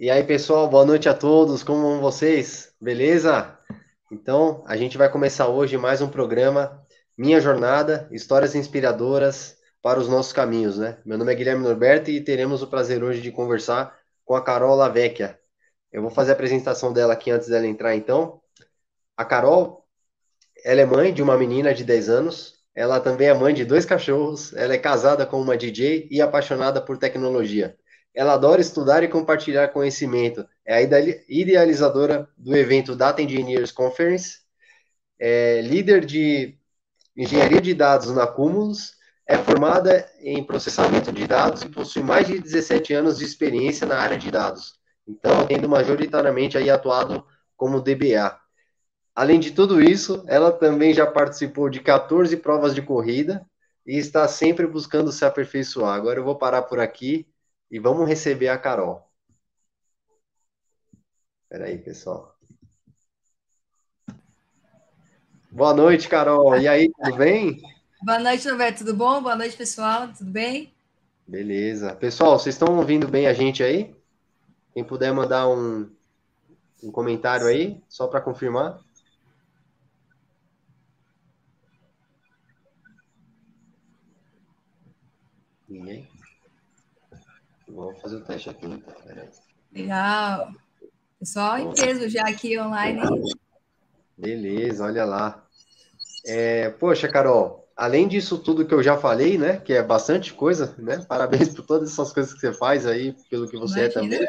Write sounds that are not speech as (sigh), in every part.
E aí, pessoal, boa noite a todos. Como vão vocês? Beleza? Então, a gente vai começar hoje mais um programa Minha Jornada, histórias inspiradoras para os nossos caminhos, né? Meu nome é Guilherme Norberto e teremos o prazer hoje de conversar com a Carol Lavecchia. Eu vou fazer a apresentação dela aqui antes dela entrar, então. A Carol, ela é mãe de uma menina de 10 anos, ela também é mãe de dois cachorros, ela é casada com uma DJ e apaixonada por tecnologia. Ela adora estudar e compartilhar conhecimento. É a idealizadora do evento Data Engineers Conference, é líder de engenharia de dados na Cumulus, é formada em processamento de dados e possui mais de 17 anos de experiência na área de dados. Então, tendo majoritariamente aí atuado como DBA. Além de tudo isso, ela também já participou de 14 provas de corrida e está sempre buscando se aperfeiçoar. Agora eu vou parar por aqui e vamos receber a Carol. Espera aí, pessoal. Boa noite, Carol. E aí, tudo bem? Boa noite, Roberto. Tudo bom? Boa noite, pessoal. Tudo bem? Beleza. Pessoal, vocês estão ouvindo bem a gente aí? Quem puder mandar um, um comentário aí, só para confirmar. Ninguém? Vou fazer o teste aqui, então. Legal. Pessoal em peso já aqui online. Beleza, olha lá. É, poxa, Carol, além disso tudo que eu já falei, né? Que é bastante coisa, né? (laughs) Parabéns por todas essas coisas que você faz aí, pelo que você Imagina. é também.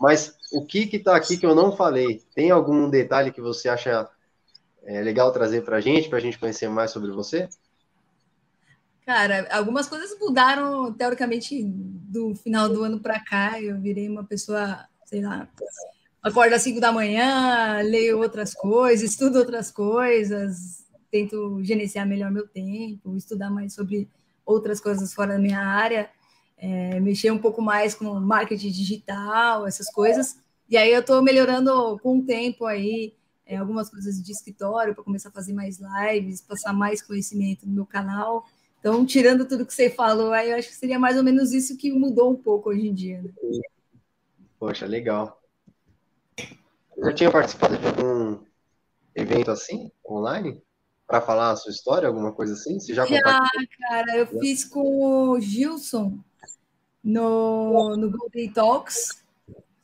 Mas o que que tá aqui que eu não falei? Tem algum detalhe que você acha é, legal trazer para a gente, para a gente conhecer mais sobre você? Cara, algumas coisas mudaram teoricamente do final do ano para cá. Eu virei uma pessoa, sei lá, acordo às 5 da manhã, leio outras coisas, estudo outras coisas, tento gerenciar melhor meu tempo, estudar mais sobre outras coisas fora da minha área, é, mexer um pouco mais com marketing digital, essas coisas. E aí eu estou melhorando com o tempo aí é, algumas coisas de escritório para começar a fazer mais lives, passar mais conhecimento no meu canal. Então, tirando tudo que você falou, aí eu acho que seria mais ou menos isso que mudou um pouco hoje em dia. Né? Poxa, legal. Já tinha participado de algum evento assim, online? Para falar a sua história, alguma coisa assim? Você já, já cara, eu fiz com o Gilson no, no Golden Talks.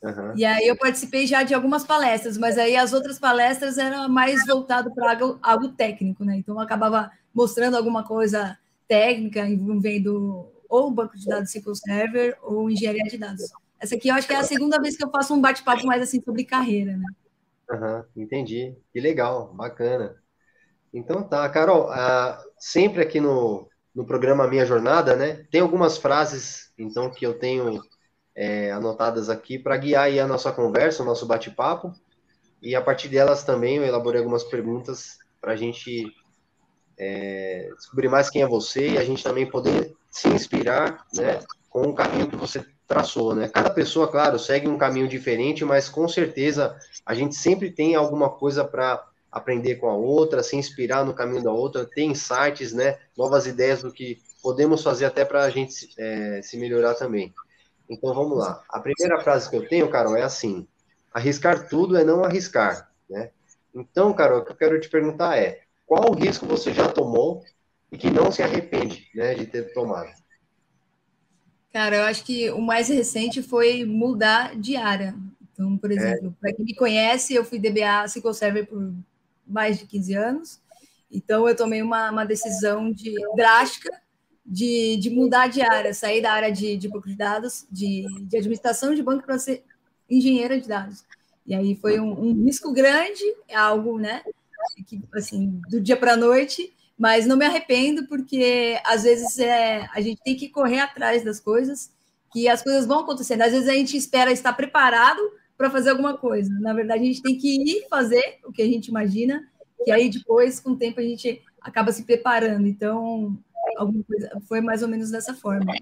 Uhum. E aí eu participei já de algumas palestras, mas aí as outras palestras eram mais voltado para algo, algo técnico, né? Então eu acabava mostrando alguma coisa técnica envolvendo ou banco de dados SQL Server ou engenharia de dados. Essa aqui eu acho que é a segunda vez que eu faço um bate-papo mais assim sobre carreira, né? Uhum, entendi. Que legal, bacana. Então tá, Carol, uh, sempre aqui no, no programa Minha Jornada, né? Tem algumas frases, então, que eu tenho é, anotadas aqui para guiar a nossa conversa, o nosso bate-papo. E a partir delas também eu elaborei algumas perguntas para a gente é, descobrir mais quem é você e a gente também poder se inspirar né, com o caminho que você traçou. Né? Cada pessoa, claro, segue um caminho diferente, mas com certeza a gente sempre tem alguma coisa para aprender com a outra, se inspirar no caminho da outra, ter insights, né, novas ideias do que podemos fazer até para a gente é, se melhorar também. Então vamos lá. A primeira frase que eu tenho, Carol, é assim: arriscar tudo é não arriscar, né? Então, Carol, o que eu quero te perguntar é: qual o risco você já tomou e que não se arrepende né, de ter tomado? Cara, eu acho que o mais recente foi mudar de área. Então, por é. exemplo, é. para quem me conhece, eu fui DBA SQL Server por mais de 15 anos. Então, eu tomei uma, uma decisão de, drástica de, de mudar de área, sair da área de, de banco de dados, de, de administração de banco para ser engenheira de dados. E aí foi um, um risco grande, algo, né? Que, assim, do dia para a noite, mas não me arrependo, porque às vezes é, a gente tem que correr atrás das coisas, que as coisas vão acontecendo. Às vezes a gente espera estar preparado para fazer alguma coisa. Na verdade, a gente tem que ir fazer o que a gente imagina, que aí depois, com o tempo, a gente acaba se preparando. Então, alguma coisa foi mais ou menos dessa forma.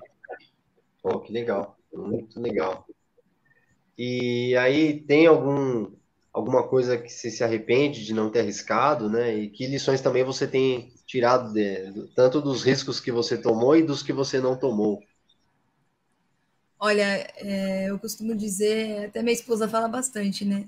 Oh, que legal, muito legal. E aí tem algum alguma coisa que você se arrepende de não ter arriscado, né? E que lições também você tem tirado de, tanto dos riscos que você tomou e dos que você não tomou? Olha, é, eu costumo dizer, até minha esposa fala bastante, né?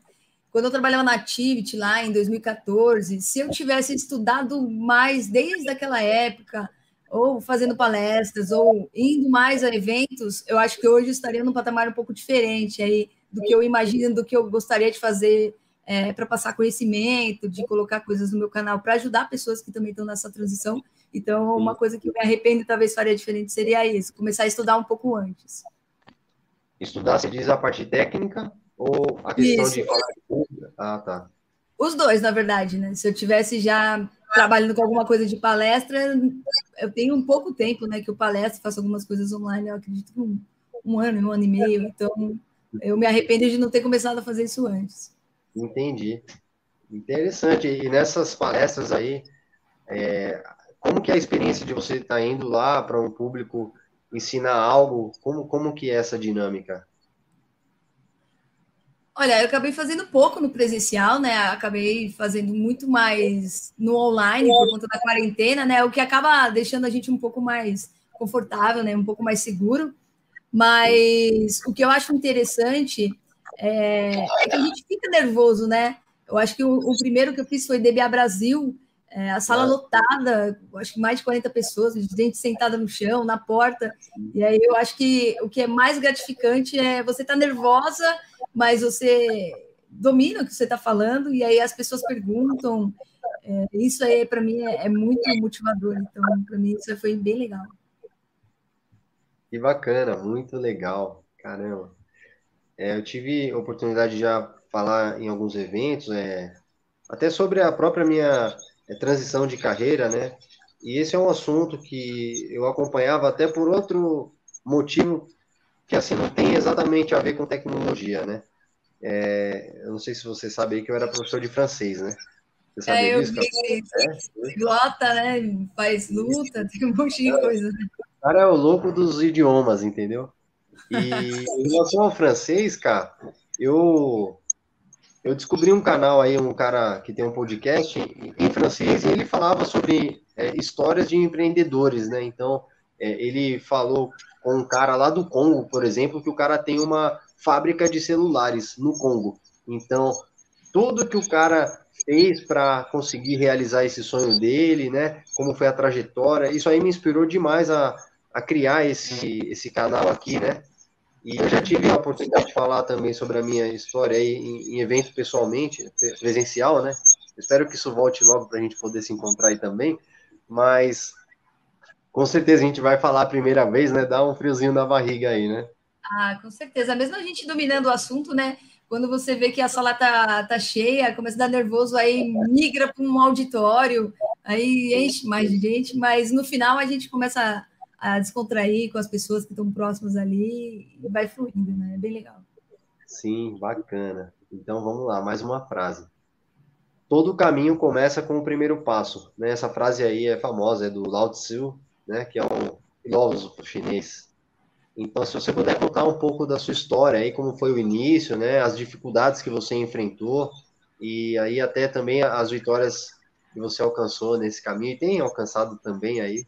Quando eu trabalhava na Activity lá em 2014, se eu tivesse estudado mais desde aquela época, ou fazendo palestras, ou indo mais a eventos, eu acho que hoje estaria num patamar um pouco diferente aí do que eu imagino, do que eu gostaria de fazer é, para passar conhecimento, de colocar coisas no meu canal para ajudar pessoas que também estão nessa transição. Então, uma coisa que eu me arrependo e talvez faria diferente seria isso, começar a estudar um pouco antes. Estudar, se diz a parte técnica ou a questão isso. de falar Ah, tá. Os dois, na verdade, né? Se eu tivesse já trabalhando com alguma coisa de palestra, eu tenho um pouco tempo, né? Que eu palestro, faço algumas coisas online, eu acredito que um, um ano, um ano e meio. Então, eu me arrependo de não ter começado a fazer isso antes. Entendi. Interessante. E nessas palestras aí, é, como que é a experiência de você estar tá indo lá para um público ensinar algo? Como, como que é essa dinâmica? Olha, eu acabei fazendo pouco no presencial, né? Acabei fazendo muito mais no online por conta da quarentena, né? O que acaba deixando a gente um pouco mais confortável, né? Um pouco mais seguro. Mas o que eu acho interessante é, é que a gente fica nervoso, né? Eu acho que o, o primeiro que eu fiz foi DBA Brasil, é, a sala lotada, acho que mais de 40 pessoas, gente sentada no chão, na porta. E aí eu acho que o que é mais gratificante é você estar tá nervosa, mas você domina o que você está falando, e aí as pessoas perguntam. É, isso aí, para mim, é, é, muito motivador. Então, para mim, isso foi bem legal. Que bacana, muito legal. Caramba. É, eu tive oportunidade de já falar em alguns eventos, é, até sobre a própria minha é, transição de carreira, né? E esse é um assunto que eu acompanhava até por outro motivo que assim não tem exatamente a ver com tecnologia, né? É, eu não sei se você sabe que eu era professor de francês, né? Você sabe é, eu disso? Vi, é? né? Faz luta, tem um monte de coisa. Cara é o louco dos idiomas, entendeu? E em relação ao francês, cara, eu eu descobri um canal aí, um cara que tem um podcast em francês, e ele falava sobre é, histórias de empreendedores, né? Então, é, ele falou com um cara lá do Congo, por exemplo, que o cara tem uma fábrica de celulares no Congo. Então, tudo que o cara fez para conseguir realizar esse sonho dele, né? Como foi a trajetória, isso aí me inspirou demais a, a criar esse, esse canal aqui, né? E eu já tive a oportunidade de falar também sobre a minha história aí em, em evento pessoalmente, presencial, né? Espero que isso volte logo para a gente poder se encontrar aí também. Mas com certeza a gente vai falar a primeira vez, né? Dá um friozinho na barriga aí, né? Ah, com certeza. Mesmo a gente dominando o assunto, né? Quando você vê que a sala tá, tá cheia, começa a dar nervoso, aí migra para um auditório, aí enche mais gente, mas no final a gente começa a descontrair com as pessoas que estão próximas ali e vai fluindo, né? É bem legal. Sim, bacana. Então vamos lá, mais uma frase. Todo caminho começa com o primeiro passo. Né? Essa frase aí é famosa, é do Lao Tzu, né? que é um filósofo chinês. Então, se você puder contar um pouco da sua história aí, como foi o início, né? As dificuldades que você enfrentou e aí até também as vitórias que você alcançou nesse caminho e tem alcançado também aí.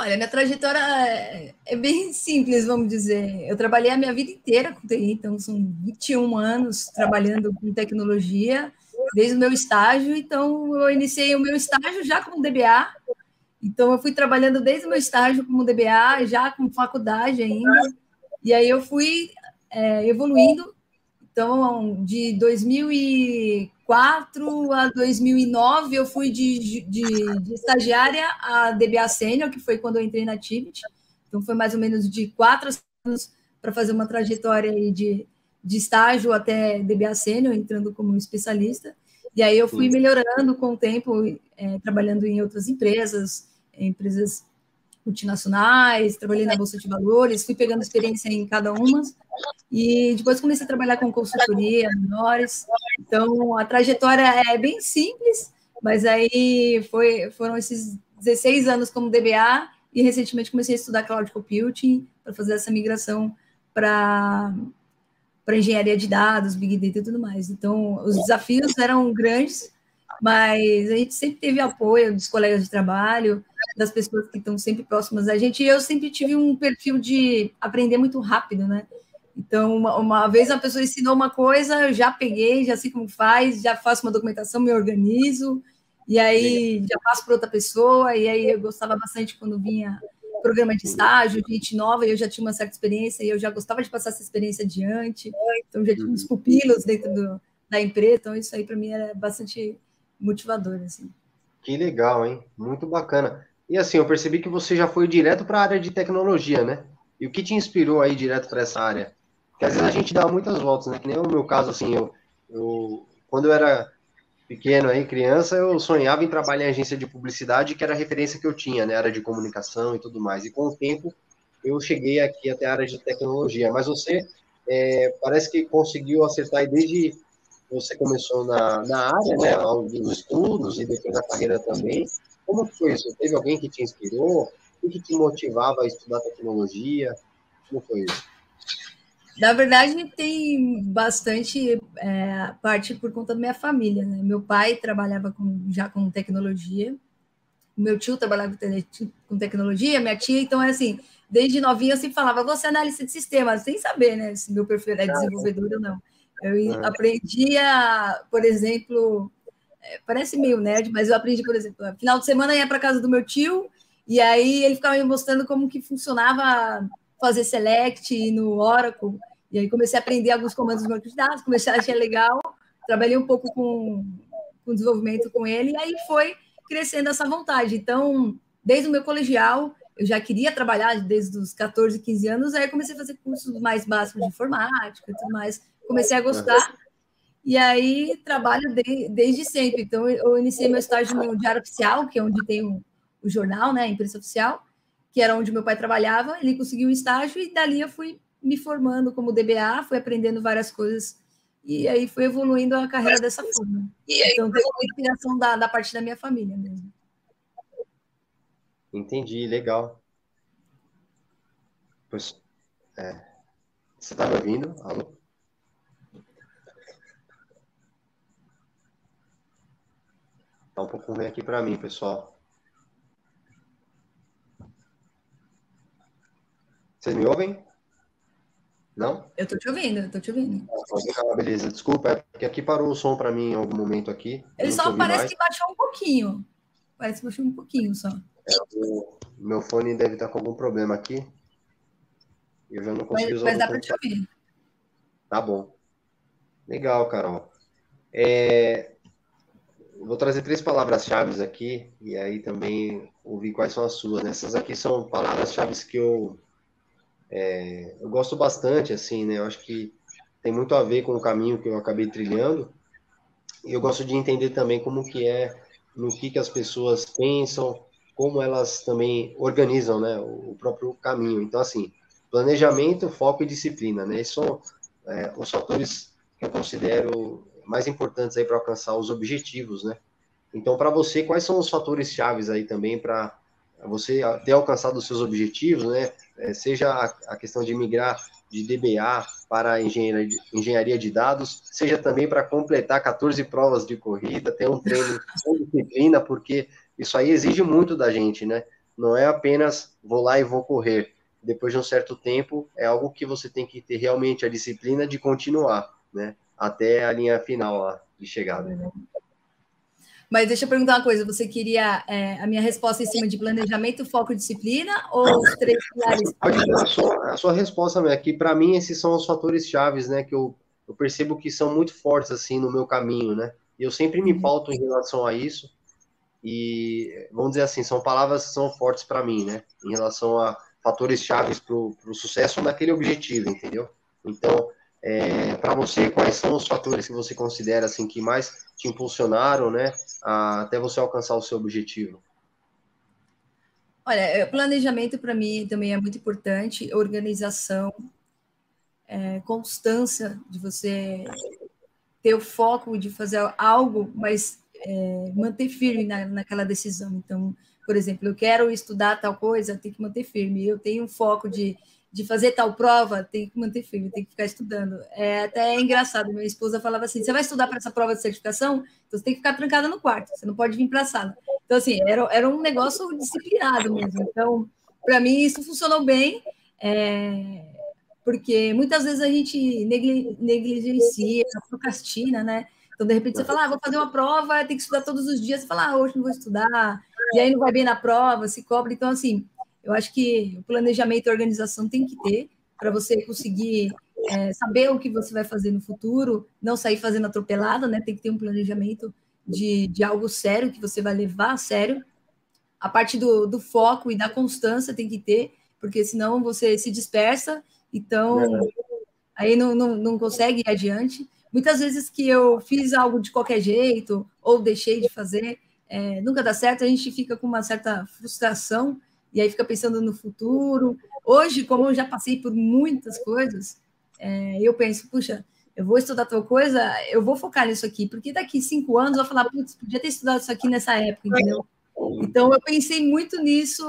Olha, minha trajetória é, é bem simples, vamos dizer. Eu trabalhei a minha vida inteira com TI, então são 21 anos trabalhando com tecnologia, desde o meu estágio. Então, eu iniciei o meu estágio já como DBA. Então, eu fui trabalhando desde o meu estágio como DBA, já com faculdade ainda. E aí eu fui é, evoluindo. Então, de 2000 e 2004 a 2009, eu fui de, de, de estagiária a DBA Sênior, que foi quando eu entrei na Activity. Então, foi mais ou menos de quatro anos para fazer uma trajetória de, de estágio até DBA Sênior, entrando como especialista. E aí eu fui melhorando com o tempo, é, trabalhando em outras empresas, empresas multinacionais, trabalhei na Bolsa de Valores, fui pegando experiência em cada uma, e depois comecei a trabalhar com consultoria, menores. Então, a trajetória é bem simples, mas aí foi, foram esses 16 anos como DBA, e recentemente comecei a estudar Cloud Computing para fazer essa migração para para engenharia de dados, Big Data e tudo mais. Então, os desafios eram grandes, mas a gente sempre teve apoio dos colegas de trabalho, das pessoas que estão sempre próximas da gente, e eu sempre tive um perfil de aprender muito rápido, né? Então, uma, uma vez a pessoa ensinou uma coisa, eu já peguei, já sei como faz, já faço uma documentação, me organizo, e aí já passo para outra pessoa, e aí eu gostava bastante quando vinha programa de estágio, gente nova, e eu já tinha uma certa experiência, e eu já gostava de passar essa experiência adiante, então já tinha uns uhum. pupilos dentro do, da empresa, então isso aí para mim era bastante motivador, assim. Que legal, hein? Muito bacana. E assim, eu percebi que você já foi direto para a área de tecnologia, né? E o que te inspirou aí direto para essa área? Porque às vezes a gente dá muitas voltas, né? Que nem no meu caso, assim, eu, eu quando eu era pequeno aí, criança, eu sonhava em trabalhar em agência de publicidade, que era a referência que eu tinha, né? Área de comunicação e tudo mais. E com o tempo, eu cheguei aqui até a área de tecnologia. Mas você é, parece que conseguiu acertar desde você começou na, na área, né? Alguns estudos e depois a carreira também. Como foi isso? Teve alguém que te inspirou? O que te motivava a estudar tecnologia? Como foi isso? Na verdade, tem bastante é, parte por conta da minha família. Né? Meu pai trabalhava com, já com tecnologia, meu tio trabalhava com tecnologia, minha tia, então é assim, desde novinha eu sempre falava, você é analista de sistemas, sem saber né, se meu perfil é desenvolvedor ou não. Eu é. aprendia, por exemplo, é, parece meio nerd, mas eu aprendi, por exemplo, final de semana ia para casa do meu tio, e aí ele ficava me mostrando como que funcionava fazer select no Oracle. E aí comecei a aprender alguns comandos de banco de dados, comecei a achar legal, trabalhei um pouco com, com desenvolvimento com ele, e aí foi crescendo essa vontade. Então, desde o meu colegial, eu já queria trabalhar desde os 14, 15 anos, aí comecei a fazer cursos mais básicos de informática e tudo mais. Comecei a gostar. E aí trabalho de, desde sempre. Então, eu iniciei meu estágio no Diário Oficial, que é onde tem o, o jornal, né, a imprensa oficial, que era onde meu pai trabalhava. Ele conseguiu um estágio e dali eu fui me formando como DBA, fui aprendendo várias coisas e aí fui evoluindo a carreira dessa forma. Então, tem uma inspiração da, da parte da minha família mesmo. Entendi, legal. Pois, é, você está me ouvindo? Alô? Tá um pouco ruim aqui para mim, pessoal. Vocês me ouvem? Não? Eu tô te ouvindo, eu tô te ouvindo. Ah, beleza, desculpa, é porque aqui parou o som para mim em algum momento aqui. Ele só parece mais. que baixou um pouquinho. Parece que baixou um pouquinho só. É, o meu fone deve estar com algum problema aqui. Eu já não consigo usar. Mas dá para te ouvir. Tá bom. Legal, Carol. É... Vou trazer três palavras-chave aqui e aí também ouvir quais são as suas. Essas aqui são palavras-chave que eu é, eu gosto bastante, assim, né? Eu acho que tem muito a ver com o caminho que eu acabei trilhando. E eu gosto de entender também como que é, no que, que as pessoas pensam, como elas também organizam, né? O, próprio caminho. Então, assim, planejamento, foco e disciplina, né? Esses são é, os fatores que eu considero mais importantes aí para alcançar os objetivos, né? Então, para você, quais são os fatores chaves aí também para você ter alcançado os seus objetivos, né? É, seja a, a, questão de migrar de DBA para engenharia de, engenharia de dados, seja também para completar 14 provas de corrida, ter um treino (laughs) com disciplina, porque isso aí exige muito da gente, né? Não é apenas vou lá e vou correr. Depois de um certo tempo, é algo que você tem que ter realmente a disciplina de continuar, né? Até a linha final lá de chegada. Mas deixa eu perguntar uma coisa: você queria é, a minha resposta em cima de planejamento, foco e disciplina ou os três pilares? A sua, a sua resposta é que, para mim, esses são os fatores chaves, né? Que eu, eu percebo que são muito fortes, assim, no meu caminho, né? E eu sempre me pauto em relação a isso. E, vamos dizer assim, são palavras que são fortes para mim, né? Em relação a fatores chaves para o sucesso naquele objetivo, entendeu? Então, é, para você, quais são os fatores que você considera assim que mais te impulsionaram, né, a, até você alcançar o seu objetivo? Olha, é, planejamento para mim também é muito importante, organização, é, constância de você ter o foco de fazer algo, mas é, manter firme na, naquela decisão. Então, por exemplo, eu quero estudar tal coisa, tenho que manter firme. Eu tenho um foco de de fazer tal prova, tem que manter firme, tem que ficar estudando. É até é engraçado, minha esposa falava assim: você vai estudar para essa prova de certificação? Então você tem que ficar trancada no quarto, você não pode vir para a sala. Então, assim, era, era um negócio disciplinado mesmo. Então, para mim, isso funcionou bem, é, porque muitas vezes a gente negligencia, procrastina, né? Então, de repente, você fala, ah, vou fazer uma prova, tem que estudar todos os dias. Você fala, ah, hoje não vou estudar, e aí não vai bem na prova, se cobra. Então, assim, eu acho que o planejamento e organização tem que ter para você conseguir é, saber o que você vai fazer no futuro, não sair fazendo atropelada, né? Tem que ter um planejamento de, de algo sério que você vai levar a sério. A parte do, do foco e da constância tem que ter, porque senão você se dispersa, então aí não, não, não consegue ir adiante. Muitas vezes que eu fiz algo de qualquer jeito ou deixei de fazer, é, nunca dá certo, a gente fica com uma certa frustração e aí fica pensando no futuro. Hoje, como eu já passei por muitas coisas, é, eu penso, puxa, eu vou estudar tal coisa, eu vou focar nisso aqui, porque daqui cinco anos eu vou falar, putz, podia ter estudado isso aqui nessa época, entendeu? Então, eu pensei muito nisso,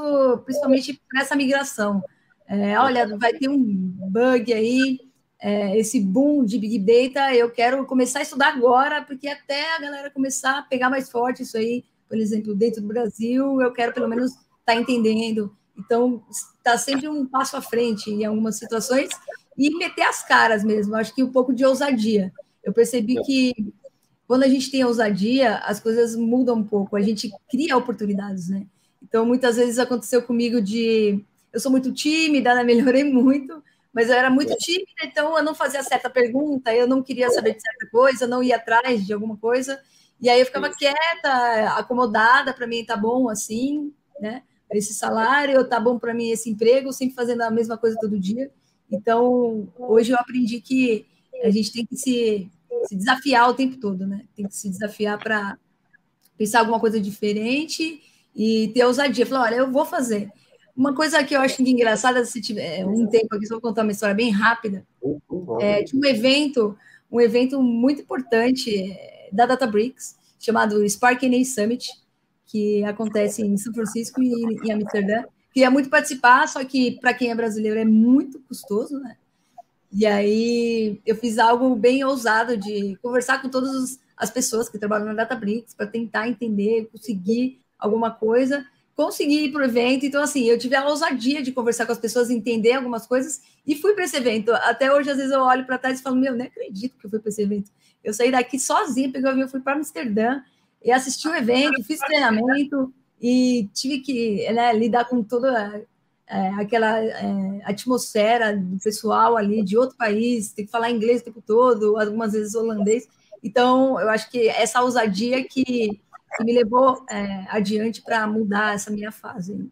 principalmente para essa migração. É, olha, vai ter um bug aí, é, esse boom de Big Data, eu quero começar a estudar agora, porque até a galera começar a pegar mais forte isso aí, por exemplo, dentro do Brasil, eu quero pelo menos está entendendo. Então, está sempre um passo à frente em algumas situações e meter as caras mesmo. Acho que um pouco de ousadia. Eu percebi que quando a gente tem ousadia, as coisas mudam um pouco. A gente cria oportunidades, né? Então, muitas vezes aconteceu comigo de eu sou muito tímida, né? (laughs) melhorei muito, mas eu era muito tímida, então eu não fazia certa pergunta, eu não queria saber de certa coisa, eu não ia atrás de alguma coisa, e aí eu ficava quieta, acomodada, para mim tá bom assim, né? Esse salário, tá bom para mim esse emprego, sempre fazendo a mesma coisa todo dia. Então, hoje eu aprendi que a gente tem que se, se desafiar o tempo todo, né? Tem que se desafiar para pensar alguma coisa diferente e ter ousadia. Falar, olha, eu vou fazer. Uma coisa que eu acho engraçada, se tiver um tempo aqui, só vou contar uma história bem rápida, é, de um evento, um evento muito importante é, da Databricks, chamado Spark NA Summit, que acontece em São Francisco e em Amsterdã. Queria muito participar, só que para quem é brasileiro é muito custoso, né? E aí eu fiz algo bem ousado de conversar com todas as pessoas que trabalham na Databricks para tentar entender, conseguir alguma coisa, conseguir ir para o evento. Então, assim, eu tive a ousadia de conversar com as pessoas, entender algumas coisas e fui para esse evento. Até hoje, às vezes, eu olho para trás e falo: Meu, nem acredito que eu fui para esse evento. Eu saí daqui sozinha, peguei o avião, fui para Amsterdã e assisti o evento, fiz treinamento e tive que né, lidar com toda é, aquela é, atmosfera do pessoal ali de outro país, tem que falar inglês o tempo todo, algumas vezes holandês. Então, eu acho que essa ousadia que, que me levou é, adiante para mudar essa minha fase.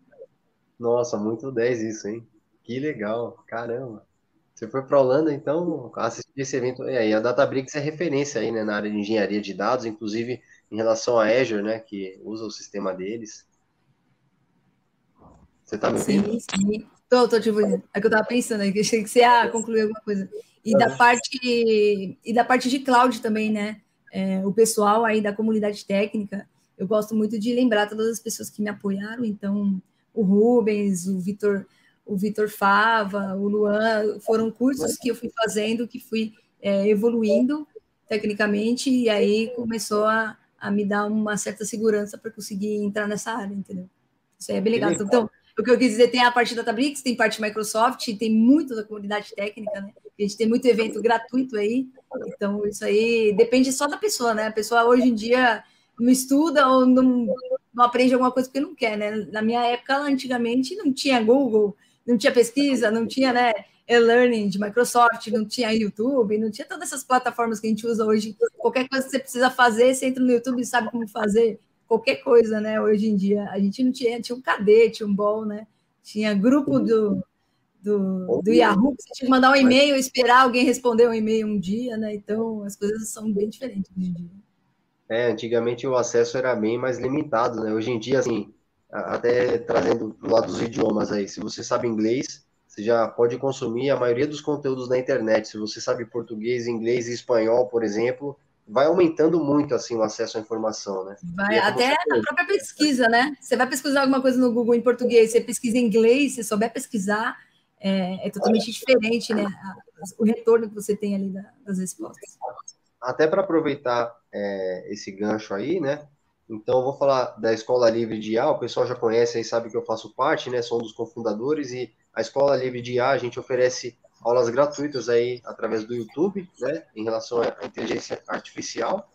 Nossa, muito 10 isso, hein? Que legal, caramba. Você foi para a Holanda, então, assistir esse evento. E aí, a Databricks é referência aí, né, na área de engenharia de dados, inclusive em relação a Azure, né, que usa o sistema deles. Você tá me ouvindo? Sim, sim. Tô, tô te ouvindo. É que eu tava pensando aí, que achei que você ia concluir alguma coisa. E da parte e da parte de cloud também, né? É, o pessoal aí da comunidade técnica, eu gosto muito de lembrar todas as pessoas que me apoiaram, então o Rubens, o Vitor, o Vitor Fava, o Luan, foram cursos que eu fui fazendo, que fui é, evoluindo tecnicamente, e aí começou a, a me dar uma certa segurança para conseguir entrar nessa área, entendeu? Isso aí é bem legal. Então, o que eu quis dizer, tem a parte da Databricks, tem parte Microsoft, tem muito da comunidade técnica, né? A gente tem muito evento gratuito aí, então isso aí depende só da pessoa, né? A pessoa hoje em dia não estuda ou não, não aprende alguma coisa porque não quer, né? Na minha época, antigamente, não tinha Google, não tinha pesquisa, não tinha, né? E-learning de Microsoft, não tinha YouTube, não tinha todas essas plataformas que a gente usa hoje. Qualquer coisa que você precisa fazer, você entra no YouTube e sabe como fazer qualquer coisa, né? Hoje em dia. A gente não tinha, tinha um cadê, tinha um bol, né? Tinha grupo do, do, do Yahoo, você tinha que mandar um e-mail, esperar alguém responder um e-mail um dia, né? Então as coisas são bem diferentes hoje em dia. É, antigamente o acesso era bem mais limitado, né? Hoje em dia, assim, até trazendo do lado dos idiomas aí, se você sabe inglês, você já pode consumir a maioria dos conteúdos na internet. Se você sabe português, inglês e espanhol, por exemplo, vai aumentando muito assim o acesso à informação, né? Vai, até na própria pesquisa, né? Você vai pesquisar alguma coisa no Google em português, você pesquisa em inglês, se souber pesquisar, é, é totalmente diferente, né? O retorno que você tem ali das respostas. Até para aproveitar é, esse gancho aí, né? Então, eu vou falar da Escola Livre de IA, o pessoal já conhece aí, sabe que eu faço parte, né? Sou um dos cofundadores e a Escola Livre de IA, a gente oferece aulas gratuitas aí através do YouTube, né? Em relação à inteligência artificial.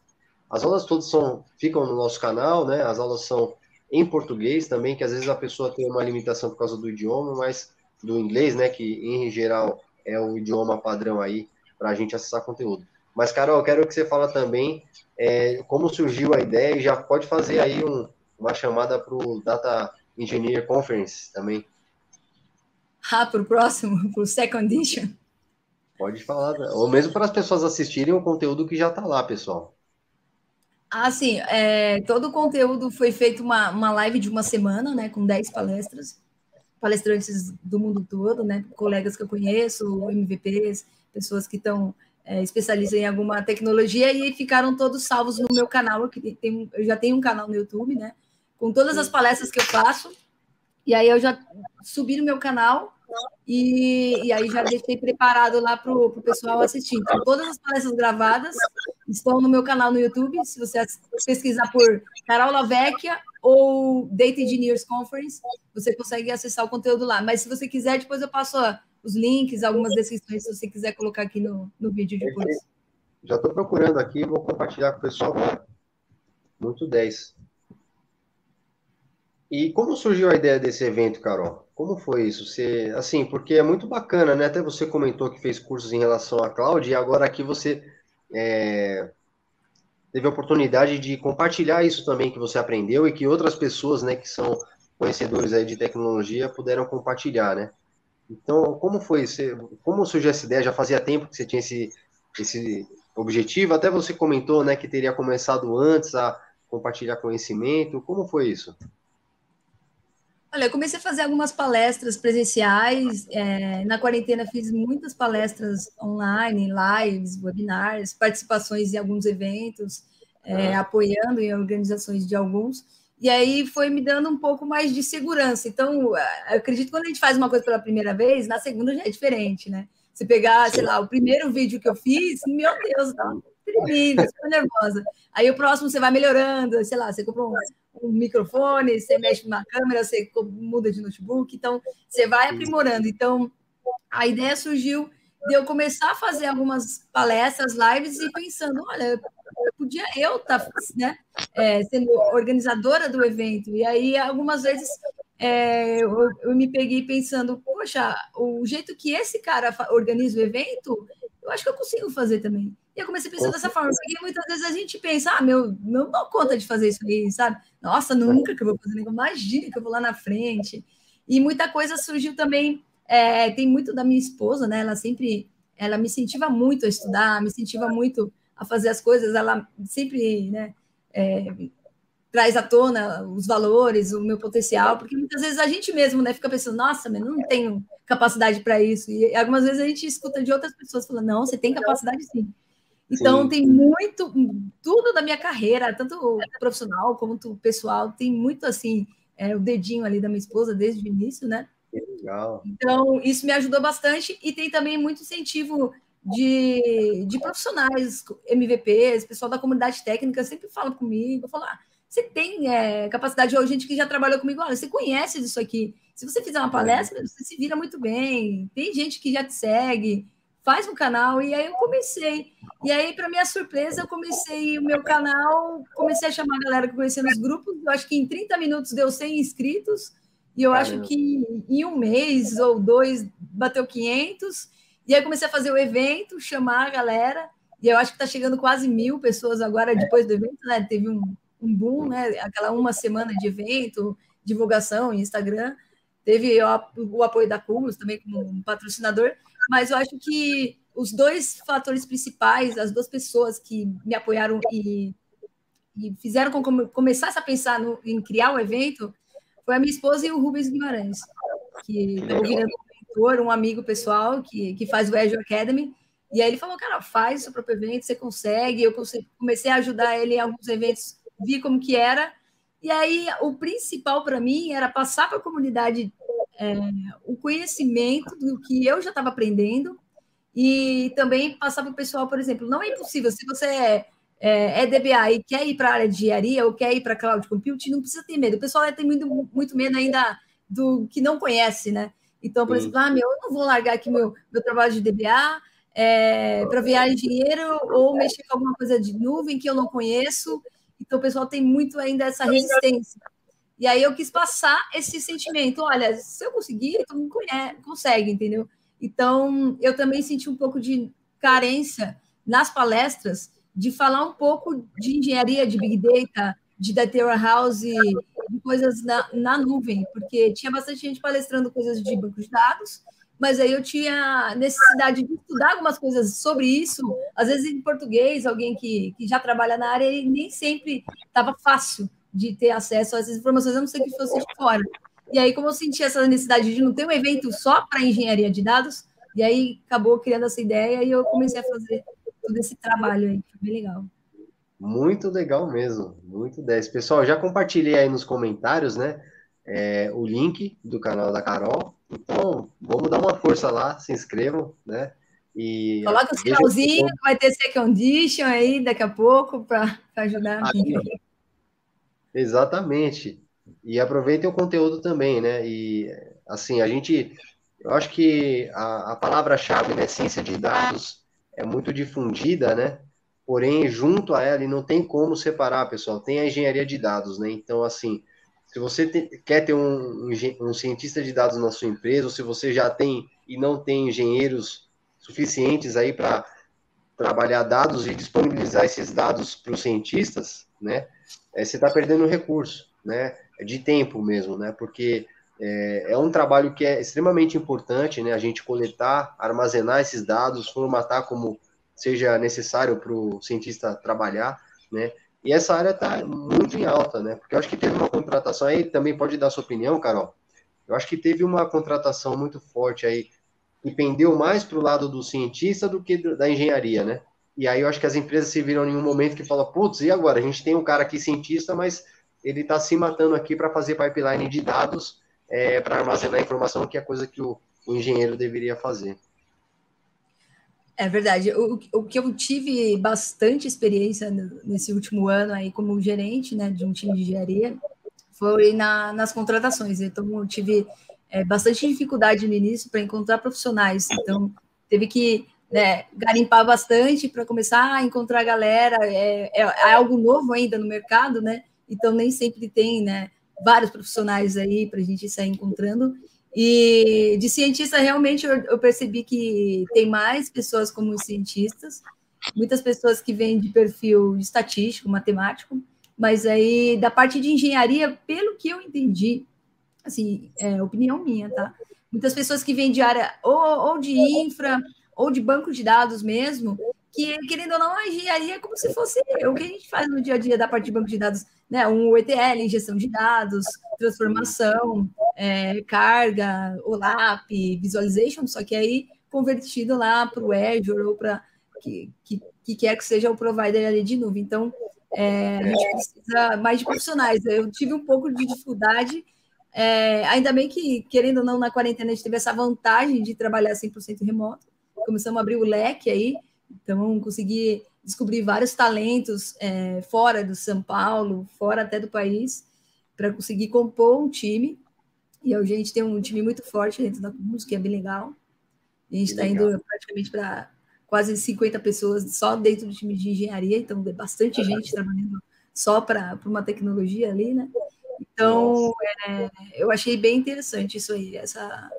As aulas todas são, ficam no nosso canal, né? As aulas são em português também, que às vezes a pessoa tem uma limitação por causa do idioma, mas do inglês, né? Que em geral é o idioma padrão aí para a gente acessar conteúdo. Mas, Carol, eu quero que você fala também é, como surgiu a ideia e já pode fazer aí um, uma chamada para o Data Engineer Conference também. Ah, para o próximo, (laughs) para o Second Edition? Pode falar, né? ou mesmo para as pessoas assistirem o conteúdo que já está lá, pessoal. Ah, sim, é, todo o conteúdo foi feito uma, uma live de uma semana, né, com 10 palestras, palestrantes do mundo todo, né, colegas que eu conheço, MVPs, pessoas que estão é, em alguma tecnologia e ficaram todos salvos no meu canal. Que tem, eu já tenho um canal no YouTube, né? Com todas as palestras que eu faço. E aí eu já subi no meu canal e, e aí já deixei preparado lá para o pessoal assistir. Então, todas as palestras gravadas estão no meu canal no YouTube. Se você pesquisar por Carol Lavecchia ou Data Engineers Conference, você consegue acessar o conteúdo lá. Mas se você quiser, depois eu passo os links, algumas descrições, se você quiser colocar aqui no, no vídeo depois. Já estou procurando aqui, vou compartilhar com o pessoal. Muito 10. E como surgiu a ideia desse evento, Carol? Como foi isso? Você, assim, porque é muito bacana, né? Até você comentou que fez cursos em relação à cloud e agora aqui você é, teve a oportunidade de compartilhar isso também que você aprendeu e que outras pessoas, né, que são conhecedores aí de tecnologia puderam compartilhar, né? Então, como foi? Você, como surgiu essa ideia? Já fazia tempo que você tinha esse, esse objetivo? Até você comentou né, que teria começado antes a compartilhar conhecimento. Como foi isso? Olha, eu comecei a fazer algumas palestras presenciais. É, na quarentena fiz muitas palestras online, lives, webinars, participações em alguns eventos, é, ah. apoiando em organizações de alguns. E aí foi me dando um pouco mais de segurança. Então, eu acredito que quando a gente faz uma coisa pela primeira vez, na segunda já é diferente, né? Se pegar, sei lá, o primeiro vídeo que eu fiz, meu Deus, tá tremendo, super nervosa. Aí o próximo você vai melhorando, sei lá, você compra um, um microfone, você mexe na câmera, você muda de notebook, então você vai aprimorando. Então, a ideia surgiu de eu começar a fazer algumas palestras, lives e pensando, olha, podia eu estar tá, né, é, sendo organizadora do evento. E aí, algumas vezes, é, eu, eu, me peguei pensando, poxa, o jeito que esse cara organiza o evento, eu acho que eu consigo fazer também. E eu comecei a pensar dessa forma, porque muitas vezes a gente pensa, ah, meu, não dou conta de fazer isso aí, sabe? Nossa, nunca que eu vou fazer imagina que eu vou lá na frente. E muita coisa surgiu também, é, tem muito da minha esposa, né? Ela sempre, ela me incentiva muito a estudar, me incentiva muito a fazer as coisas, ela sempre né, é, traz à tona os valores, o meu potencial, porque muitas vezes a gente mesmo né, fica pensando, nossa, mas não tenho capacidade para isso. E algumas vezes a gente escuta de outras pessoas falando, não, você tem capacidade sim. Então, sim. tem muito, tudo da minha carreira, tanto profissional como pessoal, tem muito assim, é, o dedinho ali da minha esposa desde o início, né? Legal. Então, isso me ajudou bastante e tem também muito incentivo de, de profissionais, MVPs, pessoal da comunidade técnica sempre fala comigo, fala, ah, você tem é, capacidade, ou gente que já trabalhou comigo, olha, você conhece disso aqui, se você fizer uma palestra, você se vira muito bem, tem gente que já te segue, faz um canal, e aí eu comecei, e aí, para minha surpresa, eu comecei o meu canal, comecei a chamar a galera que conhecia nos grupos, eu acho que em 30 minutos deu 100 inscritos, e eu acho que em um mês ou dois bateu 500, e aí comecei a fazer o evento, chamar a galera, e eu acho que está chegando quase mil pessoas agora depois do evento, né? Teve um, um boom, né? Aquela uma semana de evento, divulgação em Instagram. Teve o, o apoio da Cumulus também como um patrocinador, mas eu acho que os dois fatores principais, as duas pessoas que me apoiaram e, e fizeram com que eu começasse a pensar no, em criar o um evento foi a minha esposa e o Rubens Guimarães, que estão virando mentor, um amigo pessoal que, que faz o Azure Academy. E aí ele falou, cara, faz o seu próprio evento, você consegue. Eu comecei a ajudar ele em alguns eventos, vi como que era. E aí o principal para mim era passar para a comunidade é, o conhecimento do que eu já estava aprendendo e também passar para o pessoal, por exemplo, não é impossível, se você é, é, é DBA e quer ir para a área de engenharia ou quer ir para cloud computing, não precisa ter medo. O pessoal tem muito, muito medo ainda do que não conhece, né? Então, por Sim. exemplo, ah, meu, eu não vou largar aqui meu, meu trabalho de DBA é, para virar engenheiro ou mexer com alguma coisa de nuvem que eu não conheço. Então, o pessoal tem muito ainda essa resistência. E aí eu quis passar esse sentimento. Olha, se eu conseguir, todo mundo consegue, entendeu? Então, eu também senti um pouco de carência nas palestras de falar um pouco de engenharia, de Big Data, de Data Warehouse, de coisas na, na nuvem, porque tinha bastante gente palestrando coisas de banco de dados, mas aí eu tinha necessidade de estudar algumas coisas sobre isso, às vezes em português, alguém que, que já trabalha na área, e nem sempre estava fácil de ter acesso a essas informações, a não ser que fosse de fora. E aí, como eu senti essa necessidade de não ter um evento só para engenharia de dados, e aí acabou criando essa ideia e eu comecei a fazer todo esse trabalho aí, foi bem legal. Muito legal mesmo, muito 10. Pessoal, já compartilhei aí nos comentários, né, é, o link do canal da Carol. Então, vamos dar uma força lá, se inscrevam, né? E Coloca o sinalzinho, vai ter second edition aí daqui a pouco para ajudar. Aí, exatamente. E aproveitem o conteúdo também, né? E assim, a gente, eu acho que a, a palavra-chave, né, ciência de dados, é muito difundida, né? Porém, junto a ela, e não tem como separar, pessoal, tem a engenharia de dados, né? Então, assim, se você te, quer ter um, um, cientista de dados na sua empresa, ou se você já tem e não tem engenheiros suficientes aí para trabalhar dados e disponibilizar esses dados para os cientistas, né? É, você está perdendo recurso, né? É de tempo mesmo, né? Porque é, é, um trabalho que é extremamente importante, né? A gente coletar, armazenar esses dados, formatar como seja necessário para o cientista trabalhar, né? E essa área está muito em alta, né? Porque eu acho que teve uma contratação aí, também pode dar sua opinião, Carol. Eu acho que teve uma contratação muito forte aí, que pendeu mais para o lado do cientista do que da engenharia, né? E aí eu acho que as empresas se viram em um momento que fala, putz, e agora? A gente tem um cara aqui cientista, mas ele está se matando aqui para fazer pipeline de dados é, para armazenar informação, que é coisa que o, o, engenheiro deveria fazer. É verdade. O, o que eu tive bastante experiência nesse último ano aí como gerente né, de um time de engenharia foi na, nas contratações. Então, eu tive é, bastante dificuldade no início para encontrar profissionais. Então, teve que né, garimpar bastante para começar a encontrar galera. É, é, é, algo novo ainda no mercado, né? Então nem sempre tem, né? Vários profissionais aí para a gente sair encontrando. E de cientista, realmente, eu, eu, percebi que tem mais pessoas como cientistas, muitas pessoas que vêm de perfil estatístico, matemático, mas aí da parte de engenharia, pelo que eu entendi, assim, é opinião minha, tá? Muitas pessoas que vêm de área ou, ou de infra, ou de banco de dados mesmo, que, querendo ou não, a engenharia é como se fosse o que a gente faz no dia a dia da parte de banco de dados, né? Um ETL, injeção de dados, transformação, é, carga, OLAP, visualization, só que aí convertido lá para o Azure ou para que, que, que, quer que seja o provider ali de nuvem. Então, é, a gente precisa mais de profissionais. Eu tive um pouco de dificuldade, é, ainda bem que, querendo ou não, na quarentena a gente teve essa vantagem de trabalhar 100% remoto, começamos a abrir o leque aí, então consegui descobrir vários talentos é, fora do São Paulo, fora até do país, para conseguir compor um time. E a gente tem um time muito forte dentro da música, é bem legal. A gente está indo praticamente para quase 50 pessoas só dentro do time de engenharia, então é bastante gente trabalhando só para uma tecnologia ali, né? Então, é, eu achei bem interessante isso aí, essa,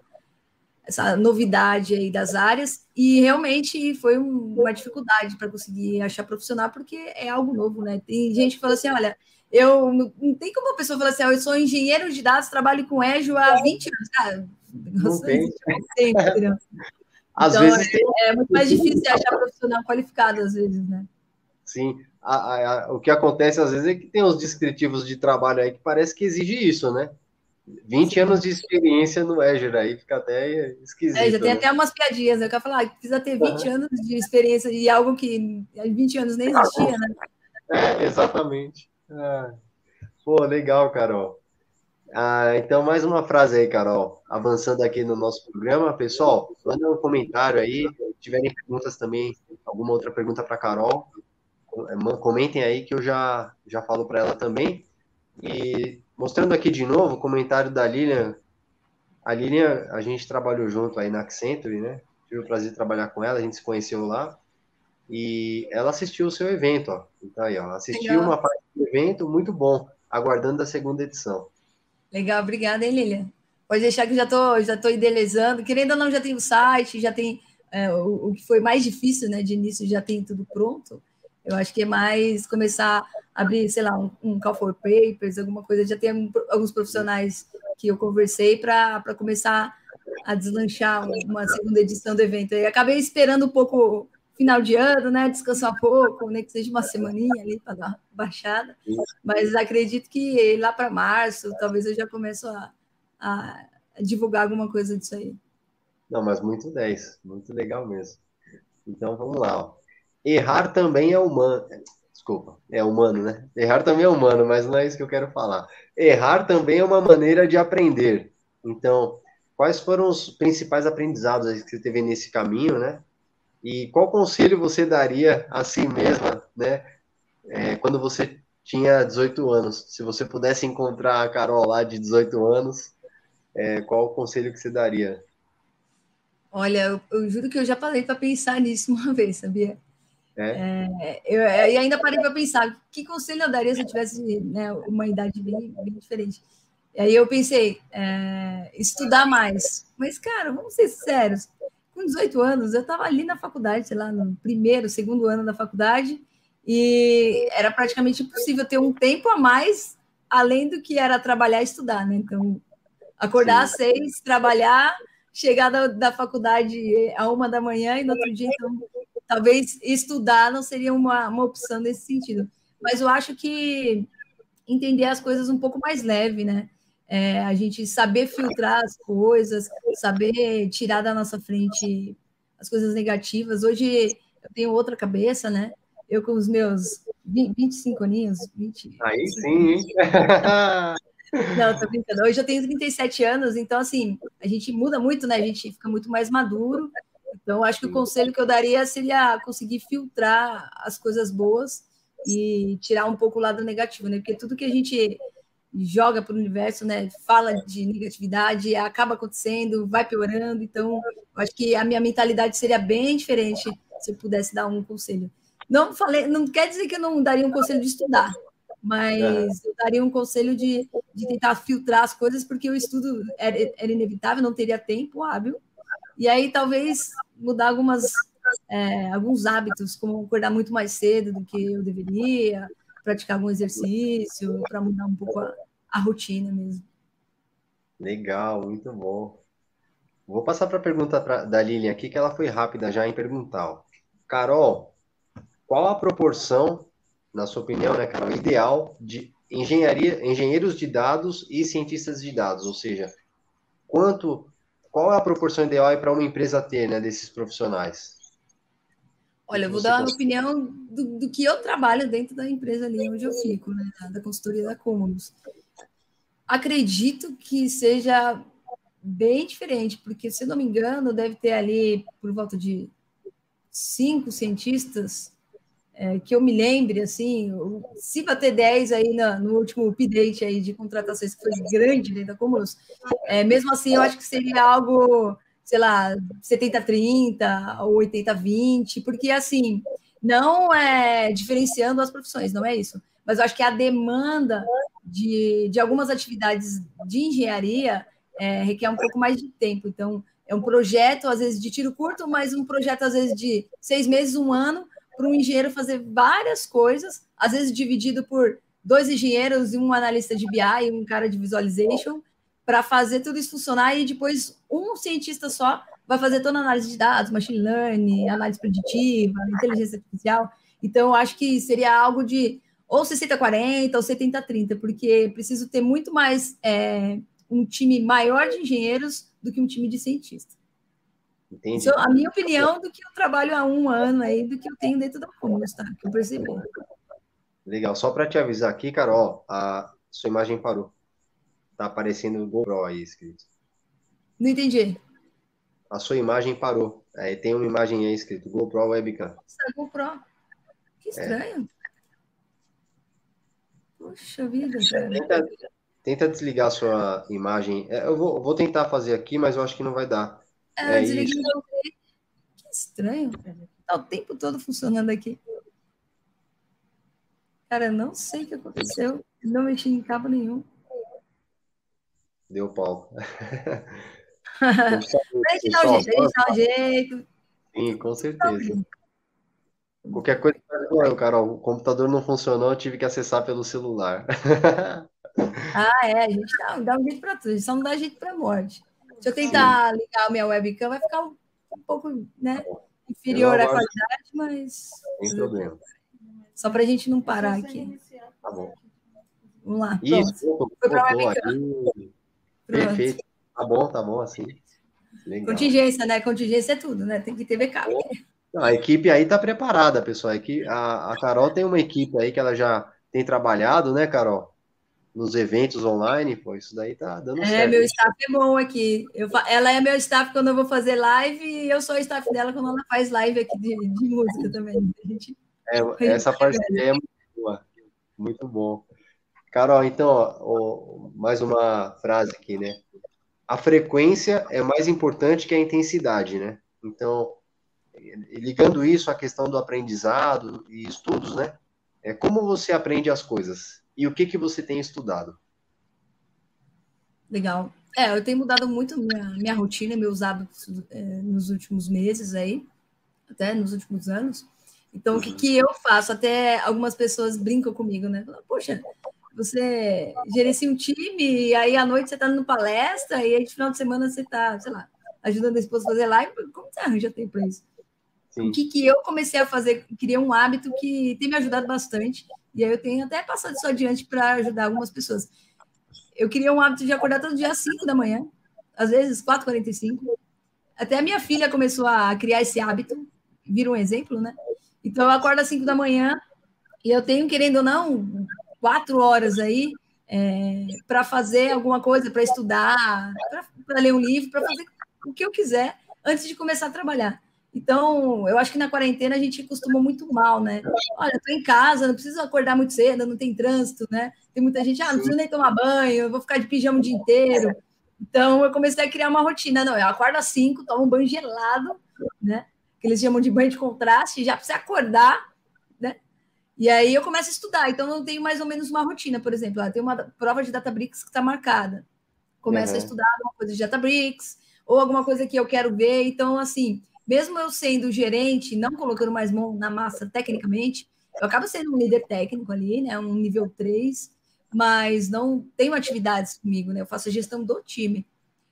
essa novidade aí das áreas, e realmente foi um, uma dificuldade para conseguir achar profissional, porque é algo novo, né? Tem gente que fala assim: olha, eu não, tem como uma pessoa falar assim, oh, eu sou engenheiro de dados, trabalho com Ejo há 20 anos. Ah, não tem. tem (laughs) às então, vezes é, é, muito mais difícil achar profissional qualificado, às vezes, né? Sim, a, a, a, o que acontece às vezes é que tem os descritivos de trabalho aí que parece que exige isso, né? 20 anos de experiência no Azure aí, fica até esquisito. É, já tem né? até umas piadinhas, né? Eu quero falar, precisa ter 20 uhum. anos de experiência de algo que há 20 anos nem existia, né? (laughs) É, exatamente. É. Pô, legal, Carol. Ah, então, mais uma frase aí, Carol. Avançando aqui no nosso programa. Pessoal, manda um comentário aí. Se tiverem perguntas também, alguma outra pergunta para Carol, é, comentem aí que eu já, já falo para ela também. E mostrando aqui de novo o comentário da Lilian. A Lilian, a gente trabalhou junto aí na Accenture, né? Tive o prazer de trabalhar com ela, a gente se conheceu lá. E ela assistiu o seu evento, ó. Então aí, ó, assistiu Legal. uma parte do evento, muito bom. Aguardando a segunda edição. Legal, obrigada, hein, Lilian? Pode deixar que já tô, já tô idealizando. Querendo ou não, já tem o site, já tem é, o, o, que foi mais difícil, né? De início já tem tudo pronto. Eu acho que é mais começar a abrir, sei lá, um, um call for papers, alguma coisa. Já tem alguns profissionais que eu conversei para começar a deslanchar uma segunda edição do evento. E acabei esperando um pouco final de ano, né? Descansar um pouco, nem né, que seja uma semaninha ali para dar uma baixada. Mas acredito que lá para março, talvez eu já comece a, a, divulgar alguma coisa disso aí. Não, mas muito 10, muito legal mesmo. Então vamos lá. Ó. Errar também é humano. Desculpa, é humano, né? Errar também é humano, mas não é isso que eu quero falar. Errar também é uma maneira de aprender. Então, quais foram os principais aprendizados que você teve nesse caminho, né? E qual conselho você daria a si mesma, né? É, quando você tinha 18 anos, se você pudesse encontrar a Carol lá de 18 anos, é, qual o conselho que você daria? Olha, eu, eu juro que eu já parei para pensar nisso (laughs) uma vez, sabia? É? É, eu, eu, ainda parei para pensar que conselho eu daria se eu tivesse né, uma idade bem, bem diferente. E aí eu pensei, é, estudar mais. Mas, cara, vamos ser sérios com 18 anos, eu estava ali na faculdade, sei lá, no primeiro, segundo ano da faculdade, e era praticamente impossível ter um tempo a mais além do que era trabalhar e estudar, né? Então, acordar Sim. às seis, trabalhar, chegar da, da faculdade a uma da manhã e no outro dia, então, talvez estudar não seria uma, uma opção nesse sentido. Mas eu acho que entender as coisas um pouco mais leve, né? é, a gente saber filtrar as coisas, saber tirar da nossa frente as coisas negativas. Hoje eu tenho outra cabeça, né? Eu com os meus 20, 25 aninhos. 20, Aí sim, hein? (laughs) Não, tô brincando. Hoje eu tenho 37 anos, então, assim, a gente muda muito, né? A gente fica muito mais maduro. Então, acho que o conselho que eu daria seria conseguir filtrar as coisas boas e tirar um pouco o lado negativo, né? Porque tudo que a gente joga para o universo, né? Fala de negatividade, acaba acontecendo, vai piorando. Então, acho que a minha mentalidade seria bem diferente se eu pudesse dar um conselho. Não falei, não quer dizer que eu não daria um conselho de estudar, mas eu daria um conselho de, de tentar filtrar as coisas, porque o estudo era, era inevitável, não teria tempo hábil. E aí talvez mudar algumas é, alguns hábitos, como acordar muito mais cedo do que eu deveria, praticar algum exercício, para mudar um pouco a, a rotina mesmo. Legal, muito bom. Vou passar para a pergunta pra, da Lilian aqui, que ela foi rápida já em perguntar. Carol, qual a proporção, na sua opinião, né, Carol, ideal de engenharia, engenheiros de dados e cientistas de dados? Ou seja, quanto, qual é a proporção ideal para uma empresa ter, né, desses profissionais? Olha, eu vou dar uma opinião do, do, que eu trabalho dentro da empresa ali onde eu fico, né, da consultoria da Commons. Acredito que seja bem diferente, porque, se não me engano, deve ter ali por volta de cinco cientistas é, que eu me lembre, assim, se bater 10 aí no, no, último update aí de contratações, que foi grande dentro da Commons, é, mesmo assim, eu acho que seria algo sei lá, 70-30 ou 80-20, porque assim, não é diferenciando as profissões, não é isso. Mas eu acho que a demanda de, de algumas atividades de engenharia é, requer um pouco mais de tempo. Então, é um projeto, às vezes, de tiro curto, mas um projeto, às vezes, de seis meses, um ano, para um engenheiro fazer várias coisas, às vezes dividido por dois engenheiros e um analista de BI e um cara de visualization, para fazer tudo isso funcionar e depois um cientista só vai fazer toda a análise de dados, machine learning, análise preditiva, inteligência artificial. Então, acho que seria algo de ou 60-40 ou 70-30, porque preciso ter muito mais é, um time maior de engenheiros do que um time de cientistas. Entendi. A minha opinião do que eu trabalho há um ano aí, do que eu tenho dentro da Commons, tá? Que eu percebi. Legal. Só para te avisar aqui, Carol, a sua imagem parou. Tá aparecendo GoPro aí escrito. Não entendi. A sua imagem parou. Aí tem uma imagem aí escrito GoPro Webcam. Nossa, GoPro. Que estranho. É. Poxa vida, cara. Tenta, tenta desligar a sua imagem. É, eu vou, vou, tentar fazer aqui, mas eu acho que não vai dar. É, é desliguei. Que estranho, cara. Tá o tempo todo funcionando aqui. Cara, não sei o que aconteceu. Não mexi em cabo nenhum. Deu pau. (laughs) dá um jeito, a gente dá um jeito. Sim, com certeza. Qualquer coisa, Carol, o computador não funcionou, eu tive que acessar pelo celular. (laughs) ah, é, a gente dá, dá um jeito para tudo, a gente só não dá jeito para morte. Se eu tentar Sim. ligar a minha webcam, vai ficar um, um pouco né, inferior à qualidade, mas. Sem problema. Só para a gente não parar aqui. Tá bom. Vamos lá. Isso, Foi para a webcam. Perfeito. Tá bom, tá bom assim. Legal. Contingência, né? Contingência é tudo, né? Tem que ter backup. A equipe aí tá preparada, pessoal. A, a Carol tem uma equipe aí que ela já tem trabalhado, né, Carol? Nos eventos online, pô, isso daí tá dando é, certo. É, meu staff é bom aqui. Eu, ela é meu staff quando eu vou fazer live e eu sou o staff dela quando ela faz live aqui de, de música também. Gente, é, essa (laughs) parceria é muito boa. Muito bom. Carol, então, ó, mais uma frase aqui, né? A frequência é mais importante que a intensidade, né? Então, ligando isso à questão do aprendizado e estudos, né? É como você aprende as coisas e o que que você tem estudado? Legal. É, eu tenho mudado muito minha, minha rotina, meus hábitos é, nos últimos meses aí, até nos últimos anos. Então, uhum. o que, uhum. que eu faço? Até algumas pessoas brincam comigo, né? Poxa, você gerencia um time, e aí à noite você está no palestra, e aí de final de semana você está, sei lá, ajudando a esposa a fazer live. Como você arranja tempo para isso? Sim. O que, que eu comecei a fazer? Criei um hábito que tem me ajudado bastante, e aí eu tenho até passado isso adiante para ajudar algumas pessoas. Eu criei um hábito de acordar todo dia às 5 da manhã, às vezes 4h45. Até a minha filha começou a criar esse hábito, vira um exemplo, né? Então eu acordo às 5 da manhã e eu tenho, querendo ou não, quatro horas aí é, para fazer alguma coisa, para estudar, para ler um livro, para fazer o que eu quiser antes de começar a trabalhar. Então, eu acho que na quarentena a gente costumou muito mal, né? Olha, estou em casa, não preciso acordar muito cedo, não tem trânsito, né? Tem muita gente, ah, não preciso nem tomar banho, eu vou ficar de pijama o dia inteiro. Então, eu comecei a criar uma rotina. Não, eu acordo às cinco, tomo um banho gelado, né? Que eles chamam de banho de contraste, já precisa acordar, e aí eu começo a estudar. Então eu tenho mais ou menos uma rotina, por exemplo, ah, tem uma prova de Databricks que está marcada. Começo uhum. a estudar alguma coisa de Databricks ou alguma coisa que eu quero ver. Então, assim, mesmo eu sendo gerente, não colocando mais mão na massa tecnicamente, eu acabo sendo um líder técnico ali, né? Um nível 3, mas não tenho atividades comigo, né? Eu faço a gestão do time.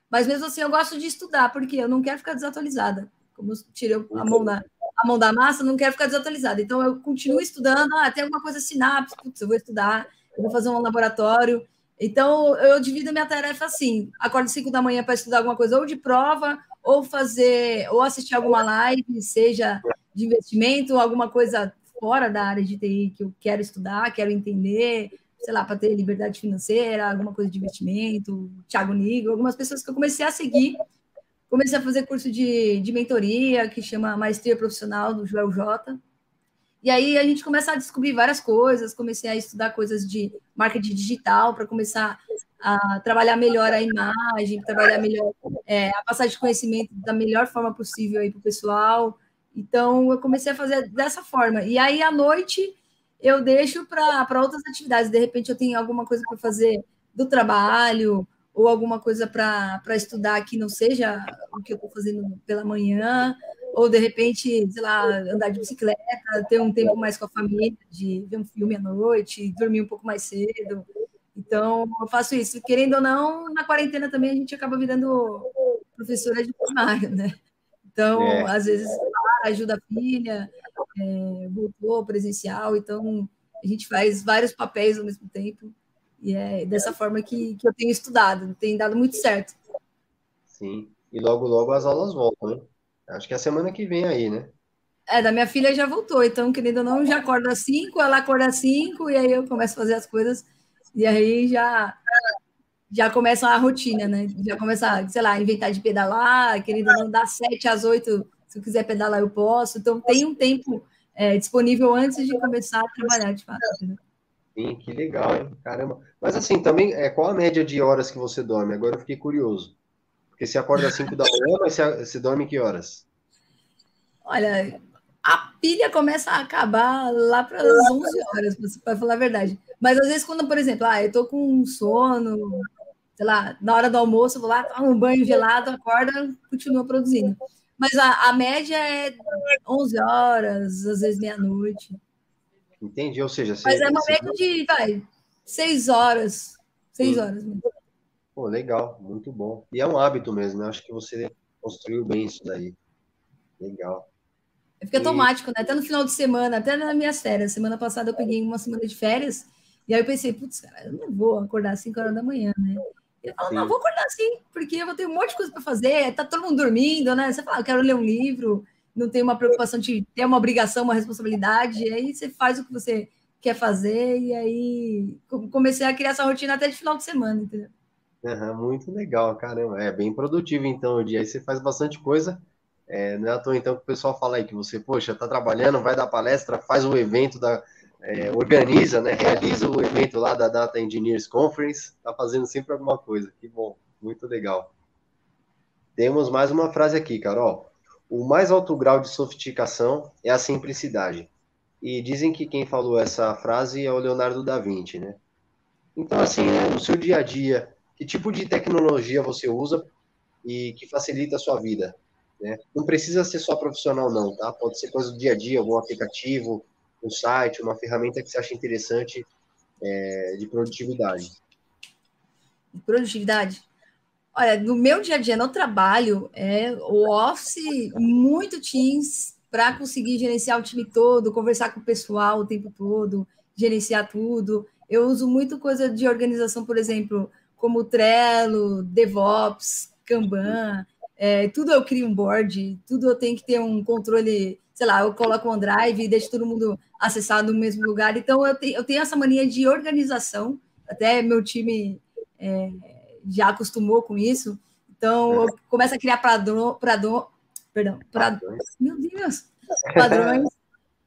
Mas mesmo assim, eu gosto de estudar, porque eu não quero ficar desatualizada. Como tirei a mão da, a mão da massa, não quero ficar desatualizada. Então, eu continuo estudando. Ah, tem alguma coisa sinapse, putz, eu vou estudar, eu vou fazer um laboratório. Então, eu divido minha tarefa assim: acordo às 5 da manhã para estudar alguma coisa, ou de prova, ou fazer, ou assistir alguma live, seja de investimento, alguma coisa fora da área de TI que eu quero estudar, quero entender, sei lá, para ter liberdade financeira, alguma coisa de investimento, Thiago Nigro, algumas pessoas que eu comecei a seguir Comecei a fazer curso de, de mentoria, que chama Maestria Profissional, do Joel J. E aí a gente começa a descobrir várias coisas, comecei a estudar coisas de marketing digital para começar a trabalhar melhor a imagem, trabalhar melhor é, a passagem de conhecimento da melhor forma possível para o pessoal. Então eu comecei a fazer dessa forma. E aí à noite eu deixo para outras atividades. De repente eu tenho alguma coisa para fazer do trabalho, ou alguma coisa para estudar que não seja o que eu estou fazendo pela manhã, ou de repente, sei lá, andar de bicicleta, ter um tempo mais com a família, de ver um filme à noite, dormir um pouco mais cedo. Então, eu faço isso. Querendo ou não, na quarentena também a gente acaba virando professora de primário, né? Então, é. às vezes, ajuda a filha, é, voltou presencial, então a gente faz vários papéis ao mesmo tempo. E é dessa forma que, que eu tenho estudado, tem dado muito certo. Sim, e logo, logo as aulas voltam, né? Acho que é a semana que vem aí, né? É, da minha filha já voltou, então, querendo ou não, já acorda às 5, ela acorda às 5, e aí eu começo a fazer as coisas, e aí já, já começa a rotina, né? Já começa, sei lá, inventar de pedalar, querendo não dar sete às oito, se eu quiser pedalar, eu posso. Então, tem um tempo é, disponível antes de começar a trabalhar, de fato. Né? Sim, que legal, hein? Caramba. Mas assim, também, é, qual a média de horas que você dorme? Agora eu fiquei curioso. Porque você acorda às 5 da manhã, mas você, você dorme que horas? Olha, a pilha começa a acabar lá para as 11 horas, para falar a verdade. Mas às vezes, quando, por exemplo, ah, eu tô com sono, sei lá, na hora do almoço, eu vou lá, tomo um banho gelado, acorda, continua produzindo. Mas a, a média é 11 horas, às vezes meia-noite. Entendi, ou seja... Você, Mas é uma média de, vai, 6 horas. 6 horas mesmo. Pô, legal, muito bom. E é um hábito mesmo, né? Acho que você construiu bem isso daí. Legal. Fica automático, né? Até no final de semana, até nas minhas férias. Semana passada eu peguei uma semana de férias, e aí eu pensei, putz, cara, eu não vou acordar às 5 horas da manhã, né? E eu falo, não, vou acordar assim, porque eu vou ter um monte de coisa para fazer, tá todo mundo dormindo, né? Você fala, eu quero ler um livro, não tem uma preocupação de ter uma obrigação, uma responsabilidade, e aí você faz o que você quer fazer, e aí comecei a criar essa rotina até de final de semana, entendeu? Uhum, muito legal, caramba. É bem produtivo, então, o dia. Aí você faz bastante coisa. É, não é à toa, então, que o pessoal fala aí que você, poxa, tá trabalhando, vai dar palestra, faz o evento, da, é, organiza, né? Realiza o evento lá da Data Engineers Conference, tá fazendo sempre alguma coisa. Que bom, muito legal. Temos mais uma frase aqui, Carol. O mais alto grau de sofisticação é a simplicidade. E dizem que quem falou essa frase é o Leonardo da Vinci, né? Então, assim, né, no seu dia a dia, que tipo de tecnologia você usa e que facilita a sua vida. Né? Não precisa ser só profissional, não, tá? Pode ser coisa do dia a dia, algum aplicativo, um site, uma ferramenta que você acha interessante é, de produtividade. De produtividade? Olha, no meu dia a dia, no trabalho, é o Office, muito Teams, para conseguir gerenciar o time todo, conversar com o pessoal o tempo todo, gerenciar tudo. Eu uso muito coisa de organização, por exemplo, como Trello, DevOps, Kanban, é, tudo eu crio um board, tudo eu tenho que ter um controle, sei lá, eu coloco um drive e deixo todo mundo acessar no mesmo lugar. Então, eu, te, eu tenho essa mania de organização, até meu time é, já acostumou com isso. Então, eu começo a criar padrão, padrão, perdão, padrões. meu Deus, padrões.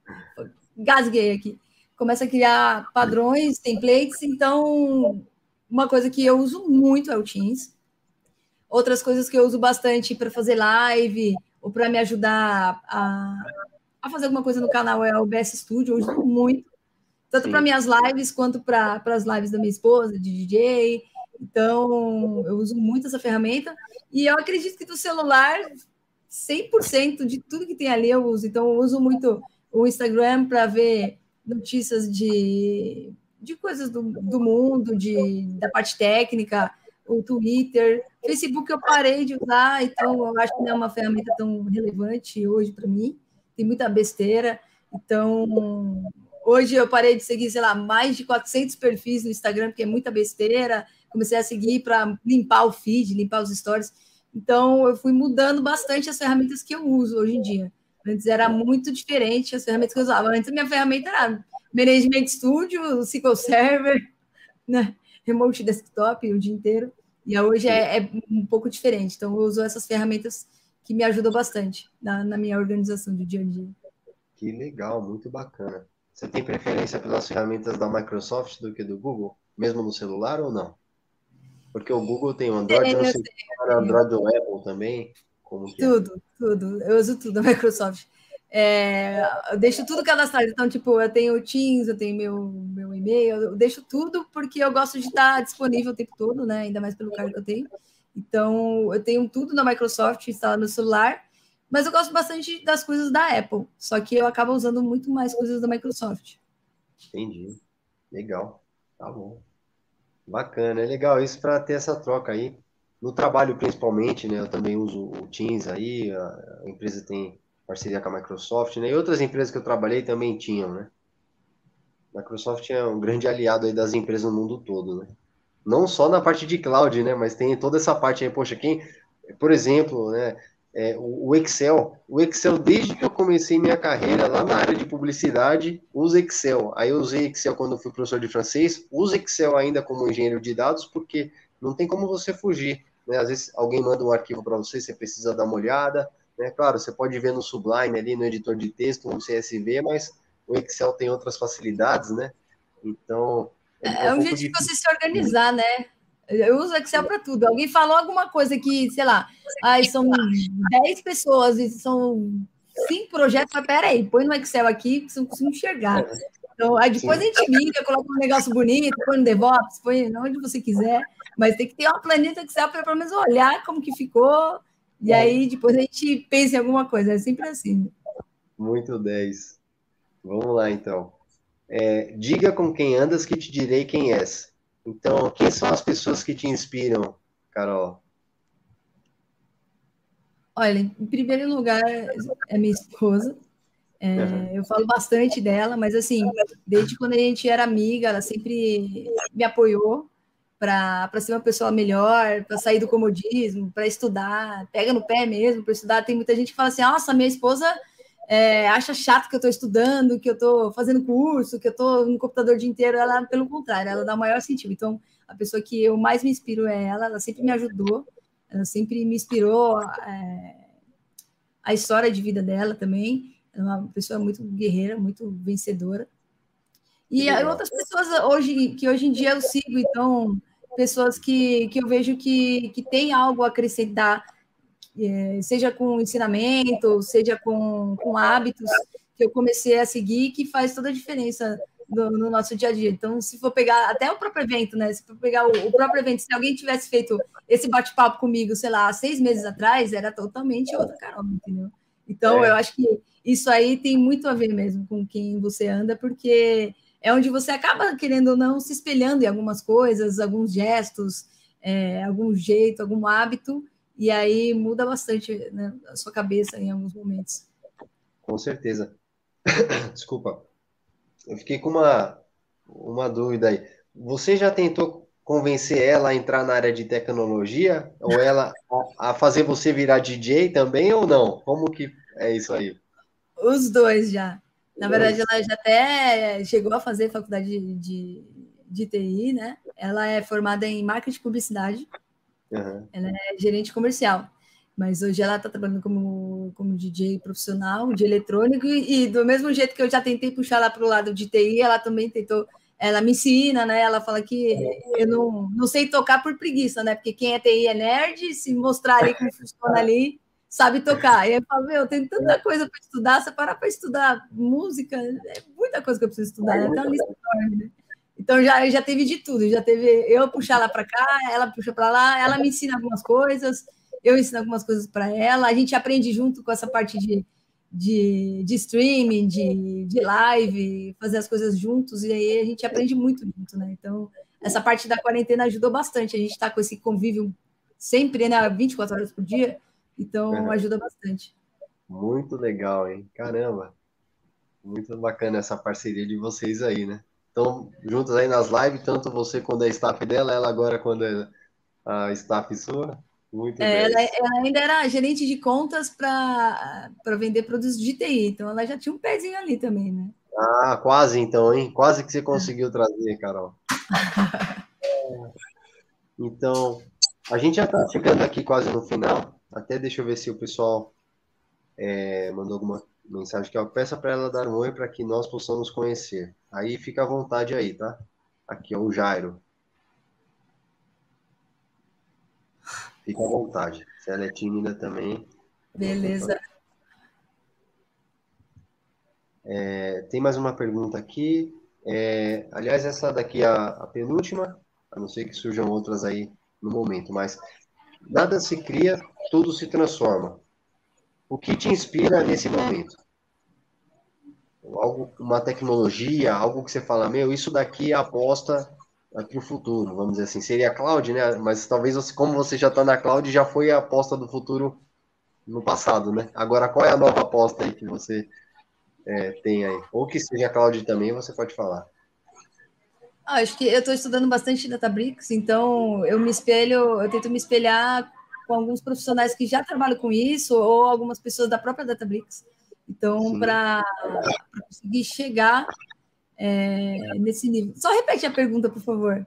(laughs) Gasguei aqui. Começa a criar padrões, templates. Então, uma coisa que eu uso muito é o Teams. Outras coisas que eu uso bastante para fazer live ou para me ajudar a, a, fazer alguma coisa no canal é o BS Studio. Eu uso muito, tanto para minhas lives quanto para as lives da minha esposa, de DJ. Então, eu uso muito essa ferramenta. E eu acredito que do celular, 100% de tudo que tem ali eu uso. Então, eu uso muito o Instagram para ver notícias de de coisas do, do mundo, de, da parte técnica, o Twitter. Facebook eu parei de usar, então eu acho que não é uma ferramenta tão relevante hoje para mim. Tem muita besteira. Então, hoje eu parei de seguir, sei lá, mais de 400 perfis no Instagram, porque é muita besteira. Comecei a seguir para limpar o feed, limpar os stories. Então, eu fui mudando bastante as ferramentas que eu uso hoje em dia. Antes era muito diferente as ferramentas que eu usava. Antes minha ferramenta era Management Studio, SQL Server, (laughs) né? Remote Desktop o dia inteiro. E hoje é, é, um pouco diferente. Então, eu uso essas ferramentas que me ajudam bastante na, na minha organização do dia a dia. Que legal, muito bacana. Você tem preferência pelas ferramentas da Microsoft do que do Google, mesmo no celular ou não? Porque o Google tem o Android, é, não sei se Android ou Apple também. Como é? tudo, é? tudo. Eu uso tudo a Microsoft. É, eu deixo tudo cadastrado. Então, tipo, eu tenho o Teams, eu tenho meu, meu e-mail, eu deixo tudo porque eu gosto de estar disponível o tempo todo, né? Ainda mais pelo cargo que eu tenho. Então, eu tenho tudo na Microsoft instalado no celular, mas eu gosto bastante das coisas da Apple. Só que eu acabo usando muito mais coisas da Microsoft. Entendi. Legal. Tá bom. Bacana, é legal isso para ter essa troca aí. No trabalho, principalmente, né? Eu também uso o Teams aí, a empresa tem parceria com a Microsoft, né? E outras empresas que eu trabalhei também tinham, né? Microsoft é um grande aliado aí das empresas no mundo todo, né? Não só na parte de cloud, né? Mas tem toda essa parte aí, poxa, quem, por exemplo, né? É, o Excel, o Excel desde que eu comecei minha carreira lá na área de publicidade, uso Excel. Aí eu usei Excel quando fui professor de francês, uso Excel ainda como engenheiro de dados, porque não tem como você fugir. Né? Às vezes alguém manda um arquivo para você, você precisa dar uma olhada. Né? Claro, você pode ver no Sublime ali, no editor de texto, no CSV, mas o Excel tem outras facilidades, né? Então. É, é um, um jeito de você se organizar, né? Eu uso Excel para tudo. Alguém falou alguma coisa que, sei lá, ai, são 10 pessoas e são cinco projetos, mas peraí, põe no Excel aqui que você não consigo enxergar. Então, aí depois Sim. a gente liga, coloca um negócio bonito, põe no DevOps, põe onde você quiser, mas tem que ter uma planeta Excel para pelo menos olhar como que ficou, e é. aí depois a gente pensa em alguma coisa, é sempre assim. Muito 10. Vamos lá, então. É, diga com quem andas que te direi quem és. Então, quem são as pessoas que te inspiram, Carol? Olha, em primeiro lugar, é minha esposa. É, uhum. Eu falo bastante dela, mas assim, desde quando a gente era amiga, ela sempre me apoiou para ser uma pessoa melhor, para sair do comodismo, para estudar, pega no pé mesmo para estudar. Tem muita gente que fala assim: nossa, minha esposa é, acha chato que eu estou estudando, que eu estou fazendo curso, que eu estou no computador o dia inteiro. Ela, pelo contrário, ela dá o maior sentido. Então, a pessoa que eu mais me inspiro é ela, ela sempre me ajudou ela sempre me inspirou é, a história de vida dela também. Ela é uma pessoa muito guerreira, muito vencedora. E outras pessoas hoje que hoje em dia eu sigo, então pessoas que, que eu vejo que, que tem algo a acrescentar, seja com ensinamento, seja com, com hábitos que eu comecei a seguir, que faz toda a diferença no, no, nosso dia a dia. Então, se for pegar até o próprio evento, né? Se for pegar o, o próprio evento, se alguém tivesse feito esse bate-papo comigo, sei lá, seis meses atrás, era totalmente outra caramba, entendeu? Então, é. eu acho que isso aí tem muito a ver mesmo com quem você anda, porque é onde você acaba, querendo ou não, se espelhando em algumas coisas, alguns gestos, é, algum jeito, algum hábito, e aí muda bastante né, a sua cabeça em alguns momentos. Com certeza. (coughs) Desculpa. Eu fiquei com uma, uma dúvida aí. Você já tentou convencer ela a entrar na área de tecnologia? Ou ela a, a fazer você virar DJ também ou não? Como que é isso aí? Os dois já. Na verdade, ela já até chegou a fazer faculdade de, de, de TI, né? Ela é formada em marketing e publicidade. Uhum. Ela é gerente comercial. Mas hoje ela está trabalhando como, como DJ profissional de eletrônico e, e, do mesmo jeito que eu já tentei puxar ela para o lado de TI, ela também tentou. Ela me ensina, né? Ela fala que eu não, não sei tocar por preguiça, né? Porque quem é TI é nerd, se mostrar ali como funciona ali, sabe tocar. E eu falo, meu, tem tanta coisa para estudar, você parar para estudar música, é muita coisa que eu preciso estudar, né? Tem uma lista enorme, né? Então já, já teve de tudo, já teve eu puxar ela para cá, ela puxa para lá, ela me ensina algumas coisas, eu ensino algumas coisas para ela, a gente aprende junto com essa parte de, de, de streaming, de, de live, fazer as coisas juntos, e aí a gente aprende muito junto, né? Então, essa parte da quarentena ajudou bastante, a gente está com esse convívio sempre, né, 24 horas por dia, então ajuda bastante. Muito legal, hein? Caramba! Muito bacana essa parceria de vocês aí, né? Estão juntos aí nas lives, tanto você quando é staff dela, ela agora quando é a staff sua. Muito é, ela, ela, ainda era gerente de contas para vender produtos de TI, então ela já tinha um pezinho ali também, né? Ah, quase então, hein? Quase que você conseguiu trazer, Carol. (laughs) então, a gente já está chegando aqui quase no final. Até deixa eu ver se o pessoal é, mandou alguma mensagem que eu peça para ela dar um oi para que nós possamos conhecer. Aí fica à vontade aí, tá? Aqui é o Jairo. Fica à vontade. Se ela é tímida também. Beleza. É, tem mais uma pergunta aqui. É, aliás, essa daqui é a, a, penúltima, a não ser que surjam outras aí no momento, mas nada se cria, tudo se transforma. O que te inspira nesse momento? Algo, uma tecnologia, algo que você fala, meu, isso daqui é aposta para o futuro, vamos dizer assim. Seria cloud, né? Mas talvez, você, como você já está na cloud, já foi a aposta do futuro no passado, né? Agora, qual é a nova aposta aí que você é, tem aí? Ou que seja cloud também, você pode falar. Ah, acho que eu estou estudando bastante Databricks, então eu me espelho, eu tento me espelhar com alguns profissionais que já trabalham com isso, ou algumas pessoas da própria Databricks. Então, para conseguir chegar é, nesse nível. Só repete a pergunta, por favor.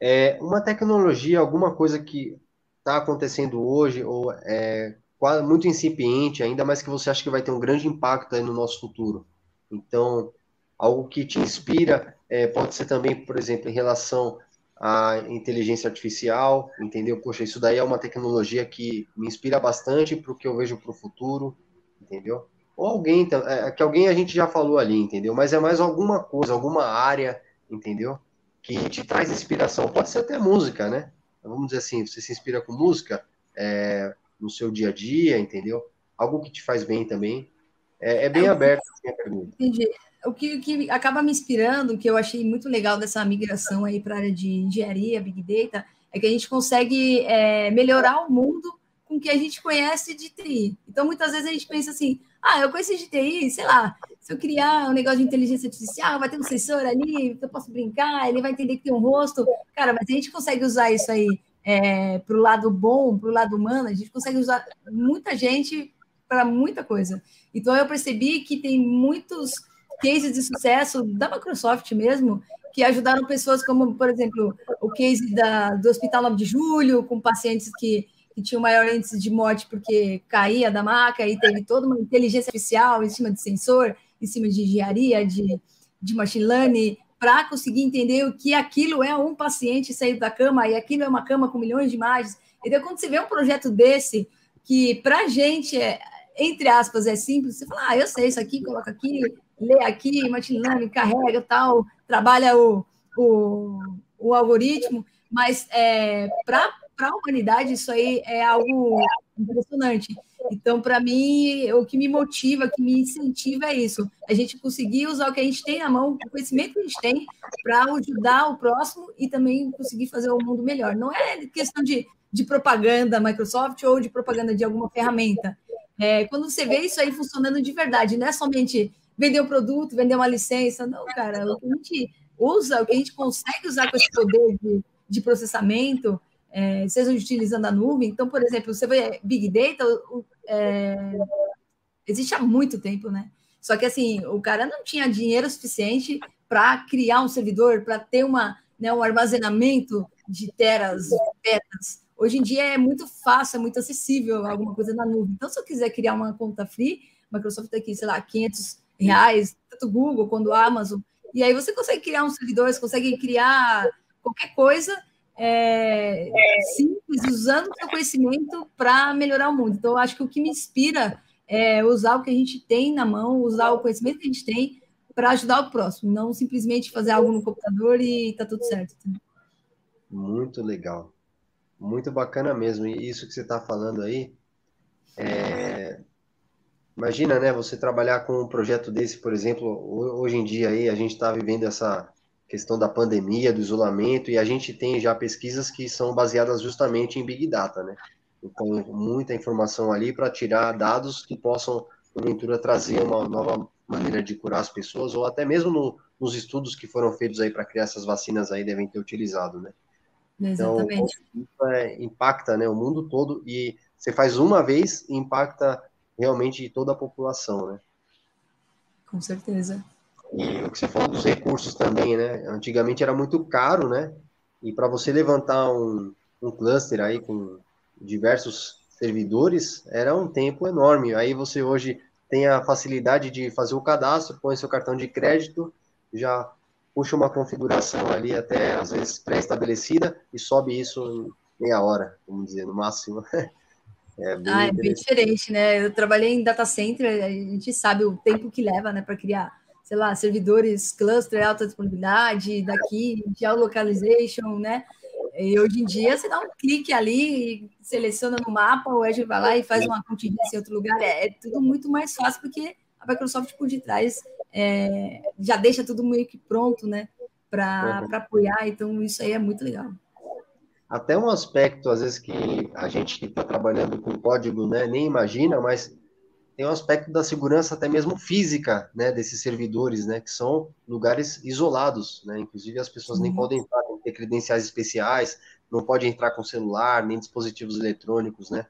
É uma tecnologia, alguma coisa que está acontecendo hoje, ou é muito incipiente ainda, mas que você acha que vai ter um grande impacto no nosso futuro. Então, algo que te inspira é, pode ser também, por exemplo, em relação à inteligência artificial, entendeu? Poxa, isso daí é uma tecnologia que me inspira bastante para o que eu vejo para o futuro, entendeu? Ou alguém, é, que alguém a gente já falou ali, entendeu? Mas é mais alguma coisa, alguma área, entendeu? Que te traz inspiração. Pode ser até música, né? Vamos dizer assim, você se inspira com música é, no seu dia a dia, entendeu? Algo que te faz bem também. É, é bem é, aberto assim, a pergunta. Entendi. O que, que acaba me inspirando, que eu achei muito legal dessa migração aí para a área de engenharia, Big Data, é que a gente consegue é, melhorar o mundo com o que a gente conhece de TI. Então, muitas vezes a gente pensa assim, ah, eu conheço de TI, sei lá, se eu criar um negócio de inteligência artificial, vai ter um sensor ali, eu posso brincar, ele vai entender que tem um rosto. Cara, mas a gente consegue usar isso aí é, para o lado bom, para o lado humano, a gente consegue usar muita gente para muita coisa. Então, eu percebi que tem muitos cases de sucesso da Microsoft mesmo, que ajudaram pessoas como, por exemplo, o case da, do Hospital 9 de Julho, com pacientes que que tinha o maior índice de morte porque caía da maca e teve toda uma inteligência artificial em cima de sensor, em cima de engenharia, de, de machine learning, para conseguir entender o que aquilo é um paciente sair da cama e aquilo é uma cama com milhões de imagens. Então, quando você vê um projeto desse, que para a gente, é, entre aspas, é simples, você fala, ah, eu sei isso aqui, coloca aqui, lê aqui, machine learning, carrega tal, trabalha o, o, o algoritmo, mas é, para para a humanidade isso aí é algo impressionante. Então, para mim, o que me motiva, que me incentiva é isso. A gente conseguir usar o que a gente tem na mão, o conhecimento que a gente tem, para ajudar o próximo e também conseguir fazer o mundo melhor. Não é questão de, de propaganda Microsoft ou de propaganda de alguma ferramenta. É, quando você vê isso aí funcionando de verdade, não é somente vender um produto, vender uma licença. Não, cara, o que a gente usa, o que a gente consegue usar com esse poder de, de processamento, é, sejam utilizando a nuvem. Então, por exemplo, você vê Big Data, é, existe há muito tempo, né? Só que assim, o cara não tinha dinheiro suficiente para criar um servidor, para ter uma, né, um armazenamento de teras, petas. Hoje em dia é muito fácil, é muito acessível alguma coisa na nuvem. Então, se eu quiser criar uma conta free, Microsoft tem aqui, sei lá, 500 reais, tanto Google quanto Amazon, e aí você consegue criar um servidor, você consegue criar qualquer coisa é, simples, usando o seu conhecimento para melhorar o mundo. Então, eu acho que o que me inspira é usar o que a gente tem na mão, usar o conhecimento que a gente tem para ajudar o próximo, não simplesmente fazer algo no computador e tá tudo certo. Muito legal. Muito bacana mesmo. E isso que você está falando aí, é... imagina, né, você trabalhar com um projeto desse, por exemplo, hoje em dia aí a gente está vivendo essa questão da pandemia, do isolamento, e a gente tem já pesquisas que são baseadas justamente em Big Data, né? Então, muita informação ali para tirar dados que possam, porventura, trazer uma nova maneira de curar as pessoas, ou até mesmo no, nos estudos que foram feitos aí para criar essas vacinas aí devem ter utilizado, né? Exatamente. Então, isso é, impacta né, o mundo todo, e você faz uma vez e impacta realmente toda a população, né? Com certeza. E o que você falou dos recursos também, né? Antigamente era muito caro, né? E para você levantar um, um cluster aí com diversos servidores, era um tempo enorme. Aí você hoje tem a facilidade de fazer o cadastro, põe seu cartão de crédito, já puxa uma configuração ali, até às vezes pré-estabelecida, e sobe isso em meia hora, vamos dizer, no máximo. (laughs) É bem, ah, é bem diferente, né? Eu trabalhei em data center, a gente sabe o tempo que leva, né, para criar sei lá, servidores cluster, alta disponibilidade, daqui, geolocalization, né? E hoje em dia você dá um clique ali, seleciona no mapa, o Azure vai lá e faz uma contingência em outro lugar. É, é tudo muito mais fácil porque a Microsoft por detrás é, já deixa tudo meio que pronto, né? Para uhum. apoiar. Então, isso aí é muito legal. Até um aspecto, às vezes, que a gente que está trabalhando com código né, nem imagina, mas tem um aspecto da segurança até mesmo física, né, desses servidores, né, que são lugares isolados, né, inclusive as pessoas nem podem entrar, tem que ter credenciais especiais, não pode entrar com celular, nem dispositivos eletrônicos, né,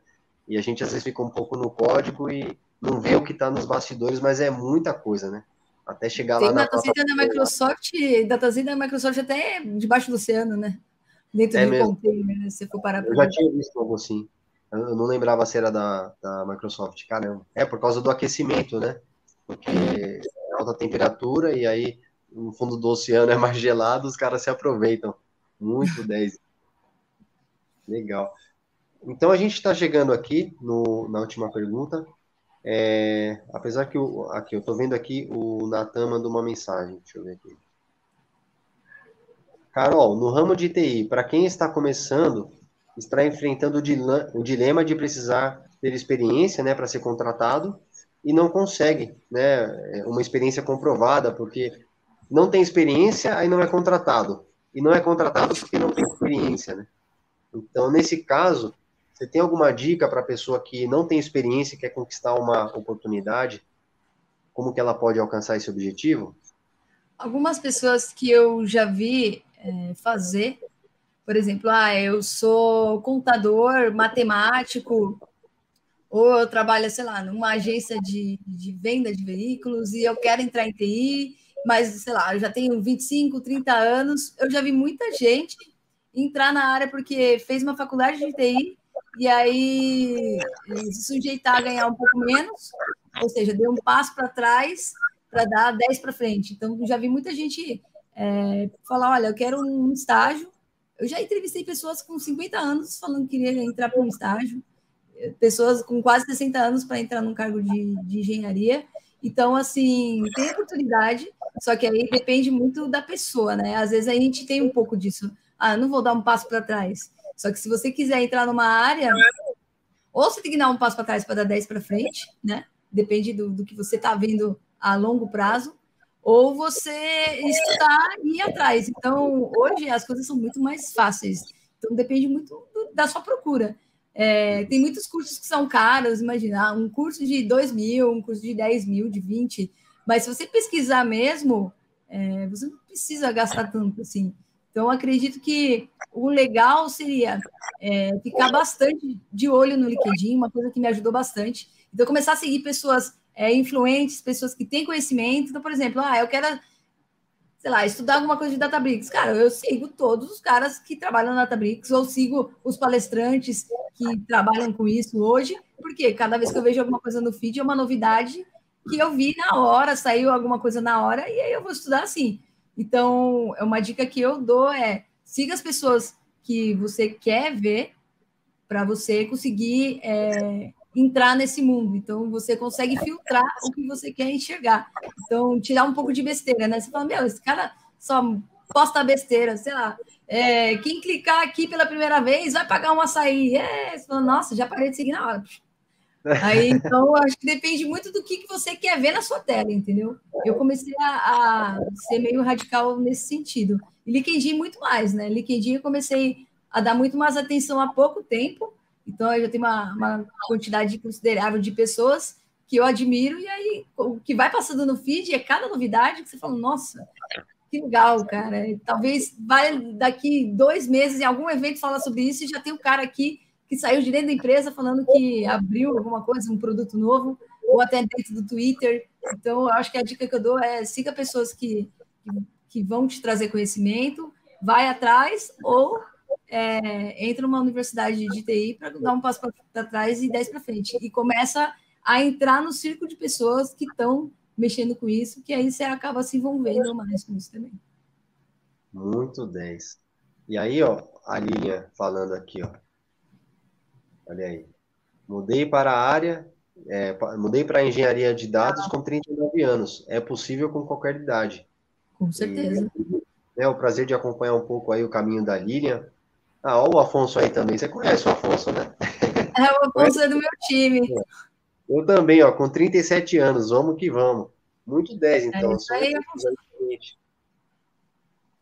e a gente às vezes fica um pouco no código e não vê o que está nos bastidores, mas é muita coisa, né, até chegar tem lá na... Tem datacenter da Microsoft, datacenter da Microsoft até debaixo do oceano, né. dentro é do mesmo. container, né? Se for parar Eu já tinha visto algo assim. Eu não lembrava se era da, da Microsoft. Caramba. É por causa do aquecimento, né? Porque é alta temperatura e aí no fundo do oceano é mais gelado, os caras se aproveitam. Muito 10. Legal. Então a gente está chegando aqui no, na última pergunta. É, apesar que o, aqui eu estou vendo aqui o Natan mandou uma mensagem. Deixa eu ver aqui. Carol, no ramo de TI, para quem está começando, está enfrentando o dilema de precisar ter experiência, né, para ser contratado e não consegue, né, uma experiência comprovada, porque não tem experiência, aí não é contratado. E não é contratado porque não tem experiência, né? Então, nesse caso, você tem alguma dica para a pessoa que não tem experiência e quer conquistar uma oportunidade? Como que ela pode alcançar esse objetivo? Algumas pessoas que eu já vi é, fazer, por exemplo, ah, eu sou contador, matemático, ou eu trabalho, sei lá, numa agência de, de venda de veículos e eu quero entrar em TI, mas, sei lá, eu já tenho 25, 30 anos, eu já vi muita gente entrar na área porque fez uma faculdade de TI e aí se sujeitar a ganhar um pouco menos, ou seja, deu um passo para trás para dar 10 para frente. Então, já vi muita gente é, falar: olha, eu quero um estágio. Eu já entrevistei pessoas com 50 anos falando que queria entrar para um estágio, pessoas com quase 60 anos para entrar num cargo de, de engenharia. Então, assim, tem oportunidade, só que aí depende muito da pessoa, né? Às vezes a gente tem um pouco disso. Ah, não vou dar um passo para trás. Só que se você quiser entrar numa área, ou você tem que dar um passo para trás para dar 10 para frente, né? Depende do, do que você está vendo a longo prazo, ou você estudar e atrás. Então, hoje as coisas são muito mais fáceis. Então, depende muito da sua procura. É, tem muitos cursos que são caros, imagina, um curso de 2 mil, um curso de 10 mil, de 20, mas se você pesquisar mesmo, é, você não precisa gastar tanto assim. Então, acredito que o legal seria é, ficar bastante de olho no LinkedIn, uma coisa que me ajudou bastante. Então, começar a seguir pessoas é, influentes, pessoas que têm conhecimento. Então, por exemplo, ah, eu quero, sei lá, estudar alguma coisa de Databricks. Cara, eu sigo todos os caras que trabalham na Databricks, ou sigo os palestrantes que trabalham com isso hoje, porque cada vez que eu vejo alguma coisa no feed é uma novidade que eu vi na hora, saiu alguma coisa na hora, e aí eu vou estudar assim. Então, é uma dica que eu dou é siga as pessoas que você quer ver para você conseguir é, entrar nesse mundo. Então, você consegue filtrar o que você quer enxergar. Então, tirar um pouco de besteira, né? Você fala, meu, esse cara só posta besteira, sei lá. É, quem clicar aqui pela primeira vez vai pagar um açaí. É, você fala, nossa, já parei de seguir na hora. Aí, então, acho que depende muito do que, que você quer ver na sua tela, entendeu? Eu comecei a, a ser meio radical nesse sentido. E LinkedIn muito mais, né? LinkedIn eu comecei a dar muito mais atenção há pouco tempo, então eu já tenho uma, uma quantidade considerável de pessoas que eu admiro, e aí o que vai passando no feed é cada novidade que você fala, nossa, que legal, cara. Talvez vai daqui dois meses em algum evento falar sobre isso e já tem um cara aqui que saiu de dentro da empresa falando que abriu alguma coisa, um produto novo, ou até dentro do Twitter. Então, eu acho que a dica que eu dou é siga pessoas que, que vão te trazer conhecimento, vai atrás, ou é, entra numa universidade de TI para dar um passo para trás e 10 para frente. E começa a entrar no círculo de pessoas que estão mexendo com isso, que aí você acaba se envolvendo mais com isso também. Muito 10. E aí, ó, a Lilian falando aqui, ó. Olha aí. Mudei para a área, é, mudei para a engenharia de dados com 39 anos. É possível com qualquer idade. Com certeza. E, é o prazer de acompanhar um pouco aí o caminho da Lilian. Ah, ó, o Afonso aí também. Você conhece o Afonso, né? (laughs) É, o Afonso é do meu time. Eu também, ó, com 37 anos. Vamos que vamos. Muito 10, é então. É aí.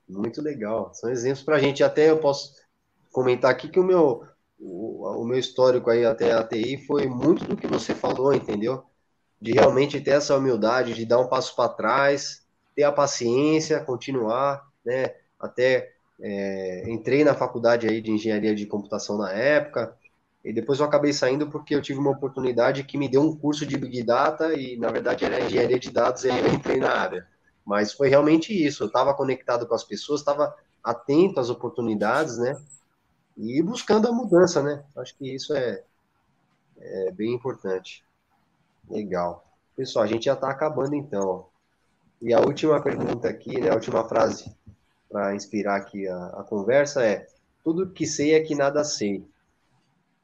Muito legal. São exemplos para a gente. Até eu posso comentar aqui que o meu, o, o meu histórico aí até a TI foi muito do que você falou, entendeu? De realmente ter essa humildade, de dar um passo para trás, ter a paciência, continuar, né? Até é, entrei na faculdade aí de engenharia de computação na época, e depois eu acabei saindo porque eu tive uma oportunidade que me deu um curso de Big Data, e na verdade era engenharia de dados, e aí eu entrei na área. Mas foi realmente isso, eu estava conectado com as pessoas, estava atento às oportunidades, né? E buscando a mudança, né? Acho que isso é, é bem importante. Legal. Pessoal, a gente já está acabando então. E a última pergunta aqui, né? A última frase para inspirar aqui a, a, conversa é: tudo que sei é que nada sei.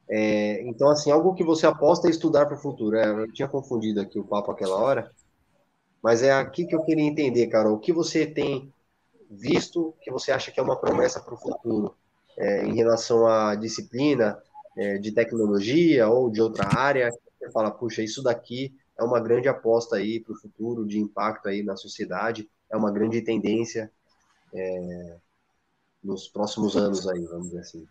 É, então, assim, algo que você aposta é estudar para o futuro. É, eu tinha confundido aqui o papo aquela hora, mas é aqui que eu queria entender, Carol. O que você tem visto que você acha que é uma promessa para o futuro é, em relação à disciplina é, de tecnologia ou de outra área? Você fala, puxa, isso daqui é uma grande aposta aí para o futuro, de impacto aí na sociedade, é uma grande tendência é, nos próximos anos aí, vamos dizer assim.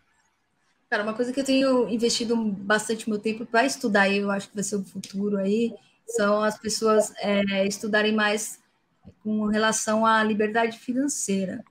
Cara, uma coisa que eu tenho investido bastante meu tempo para estudar, e eu acho que vai ser o futuro aí, são as pessoas é, estudarem mais com relação à liberdade financeira.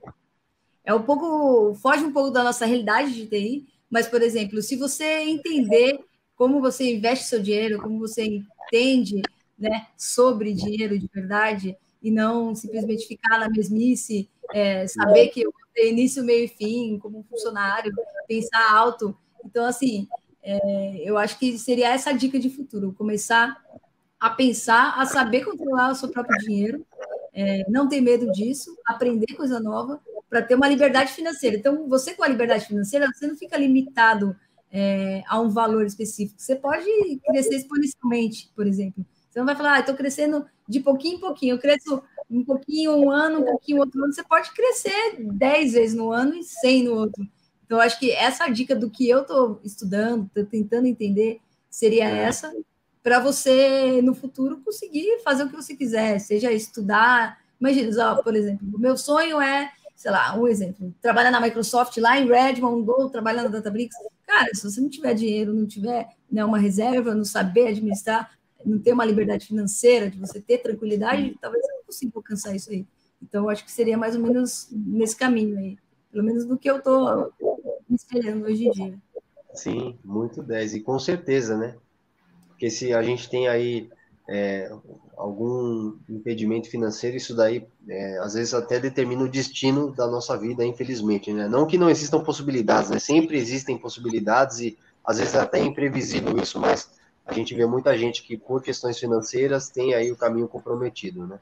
É um pouco, foge um pouco da nossa realidade de TI, mas, por exemplo, se você entender como você investe seu dinheiro, como você entende né, sobre dinheiro de verdade, e não simplesmente ficar na mesmice, é, saber que eu tenho início, meio e fim, como funcionário, pensar alto. Então, assim, é, eu acho que seria essa dica de futuro, começar a pensar, a saber controlar o seu próprio dinheiro, é, não ter medo disso, aprender coisa nova, para ter uma liberdade financeira. Então, você com a liberdade financeira, você não fica limitado é, a um valor específico. Você pode crescer exponencialmente, por exemplo. Você não vai falar, ah, estou crescendo de pouquinho em pouquinho, eu cresço um pouquinho um ano, um pouquinho outro ano. Você pode crescer 10 vezes no ano e 100 no outro. Então, acho que essa dica do que eu estou estudando, estou tentando entender, seria é. essa para você, no futuro, conseguir fazer o que você quiser, seja estudar. Imagina, ó, por exemplo, o meu sonho é, sei lá, um exemplo, trabalhar na Microsoft lá em Redmond, Go, trabalhar na Databricks. Cara, se você não tiver dinheiro, não tiver né, uma reserva, não saber administrar, não ter uma liberdade financeira, de você ter tranquilidade, talvez você não consiga alcançar isso aí. Então, acho que seria mais ou menos nesse caminho aí, pelo menos do que eu estou me espelhando hoje em dia. Sim, muito 10. E com certeza, né? Porque se a gente tem aí é, algum impedimento financeiro, isso daí é, às vezes até determina o destino da nossa vida, infelizmente, né? Não que não existam possibilidades, né? Sempre existem possibilidades e às vezes é até imprevisível isso, mas a gente vê muita gente que por questões financeiras tem aí o caminho comprometido, né?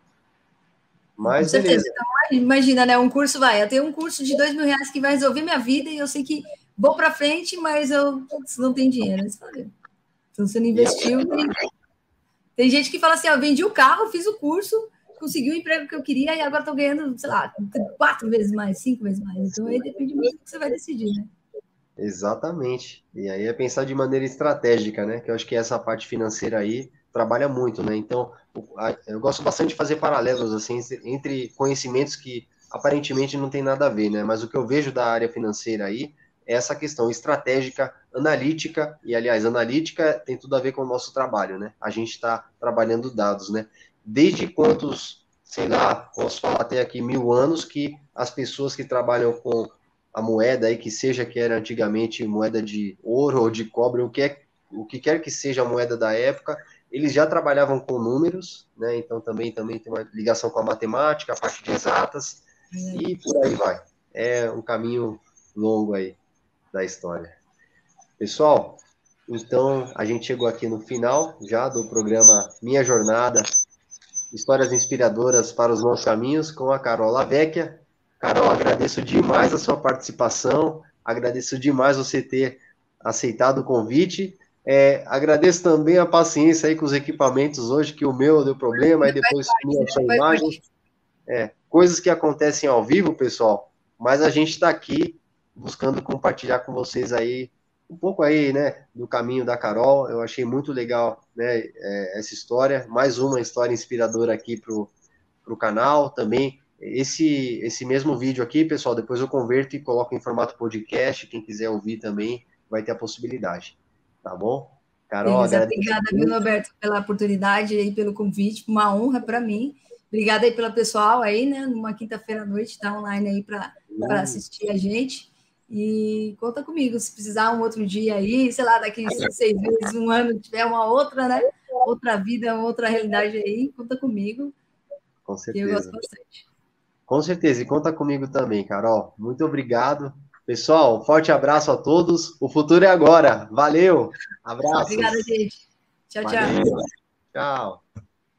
Mas Com certeza. Então, imagina, né? Um curso vai, eu tenho um curso de dois mil reais que vai resolver minha vida e eu sei que vou para frente, mas eu não tenho dinheiro. Então, você não investiu. Tem, tem gente que fala assim: ó, vendi o carro, fiz o curso, consegui o emprego que eu queria e agora estou ganhando, sei lá, quatro vezes mais, cinco vezes mais. Então, aí depende muito do que você vai decidir, né? Exatamente. E aí é pensar de maneira estratégica, né? Que eu acho que essa parte financeira aí trabalha muito, né? Então, eu gosto bastante de fazer paralelos assim entre conhecimentos que aparentemente não tem nada a ver, né? Mas o que eu vejo da área financeira aí essa questão estratégica, analítica, e aliás, analítica tem tudo a ver com o nosso trabalho, né? A gente está trabalhando dados, né? Desde quantos, sei lá, posso falar até aqui mil anos que as pessoas que trabalham com a moeda aí, que seja que era antigamente moeda de ouro ou de cobre, o que, é, o que quer que seja a moeda da época, eles já trabalhavam com números, né? Então também, também tem uma ligação com a matemática, a parte de exatas, e por aí vai. É um caminho longo aí da história. Pessoal, então a gente chegou aqui no final já do programa Minha Jornada, histórias inspiradoras para os nossos caminhos com a Carol Lavecchia. Carol, agradeço demais a sua participação, agradeço demais você ter aceitado o convite. É, agradeço também a paciência aí com os equipamentos hoje, que o meu deu problema, aí depois sumiu a sua imagem. É, coisas que acontecem ao vivo, pessoal, mas a gente está aqui buscando compartilhar com vocês aí um pouco aí, né, do caminho da Carol. Eu achei muito legal, né, é, essa história. Mais uma história inspiradora aqui pro, pro canal também. Esse, esse mesmo vídeo aqui, pessoal, depois eu converto e coloco em formato podcast. Quem quiser ouvir também vai ter a possibilidade. Tá bom? Carol, Beleza, obrigada, viu, Roberto, pela oportunidade e pelo convite. Uma honra para mim. Obrigada aí pelo pessoal aí, né? Numa quinta-feira à noite, tá online aí para assistir a gente. E conta comigo, se precisar um outro dia aí, sei lá, daqui (laughs) seis meses, um ano, tiver uma outra, né? Outra vida, outra realidade aí, conta comigo. Com certeza. eu gosto bastante. Com certeza, e conta comigo também, Carol. Muito obrigado. Pessoal, forte abraço a todos. O futuro é agora. Valeu. Abraço. Obrigada, gente. Tchau, Valeu. tchau. Tchau.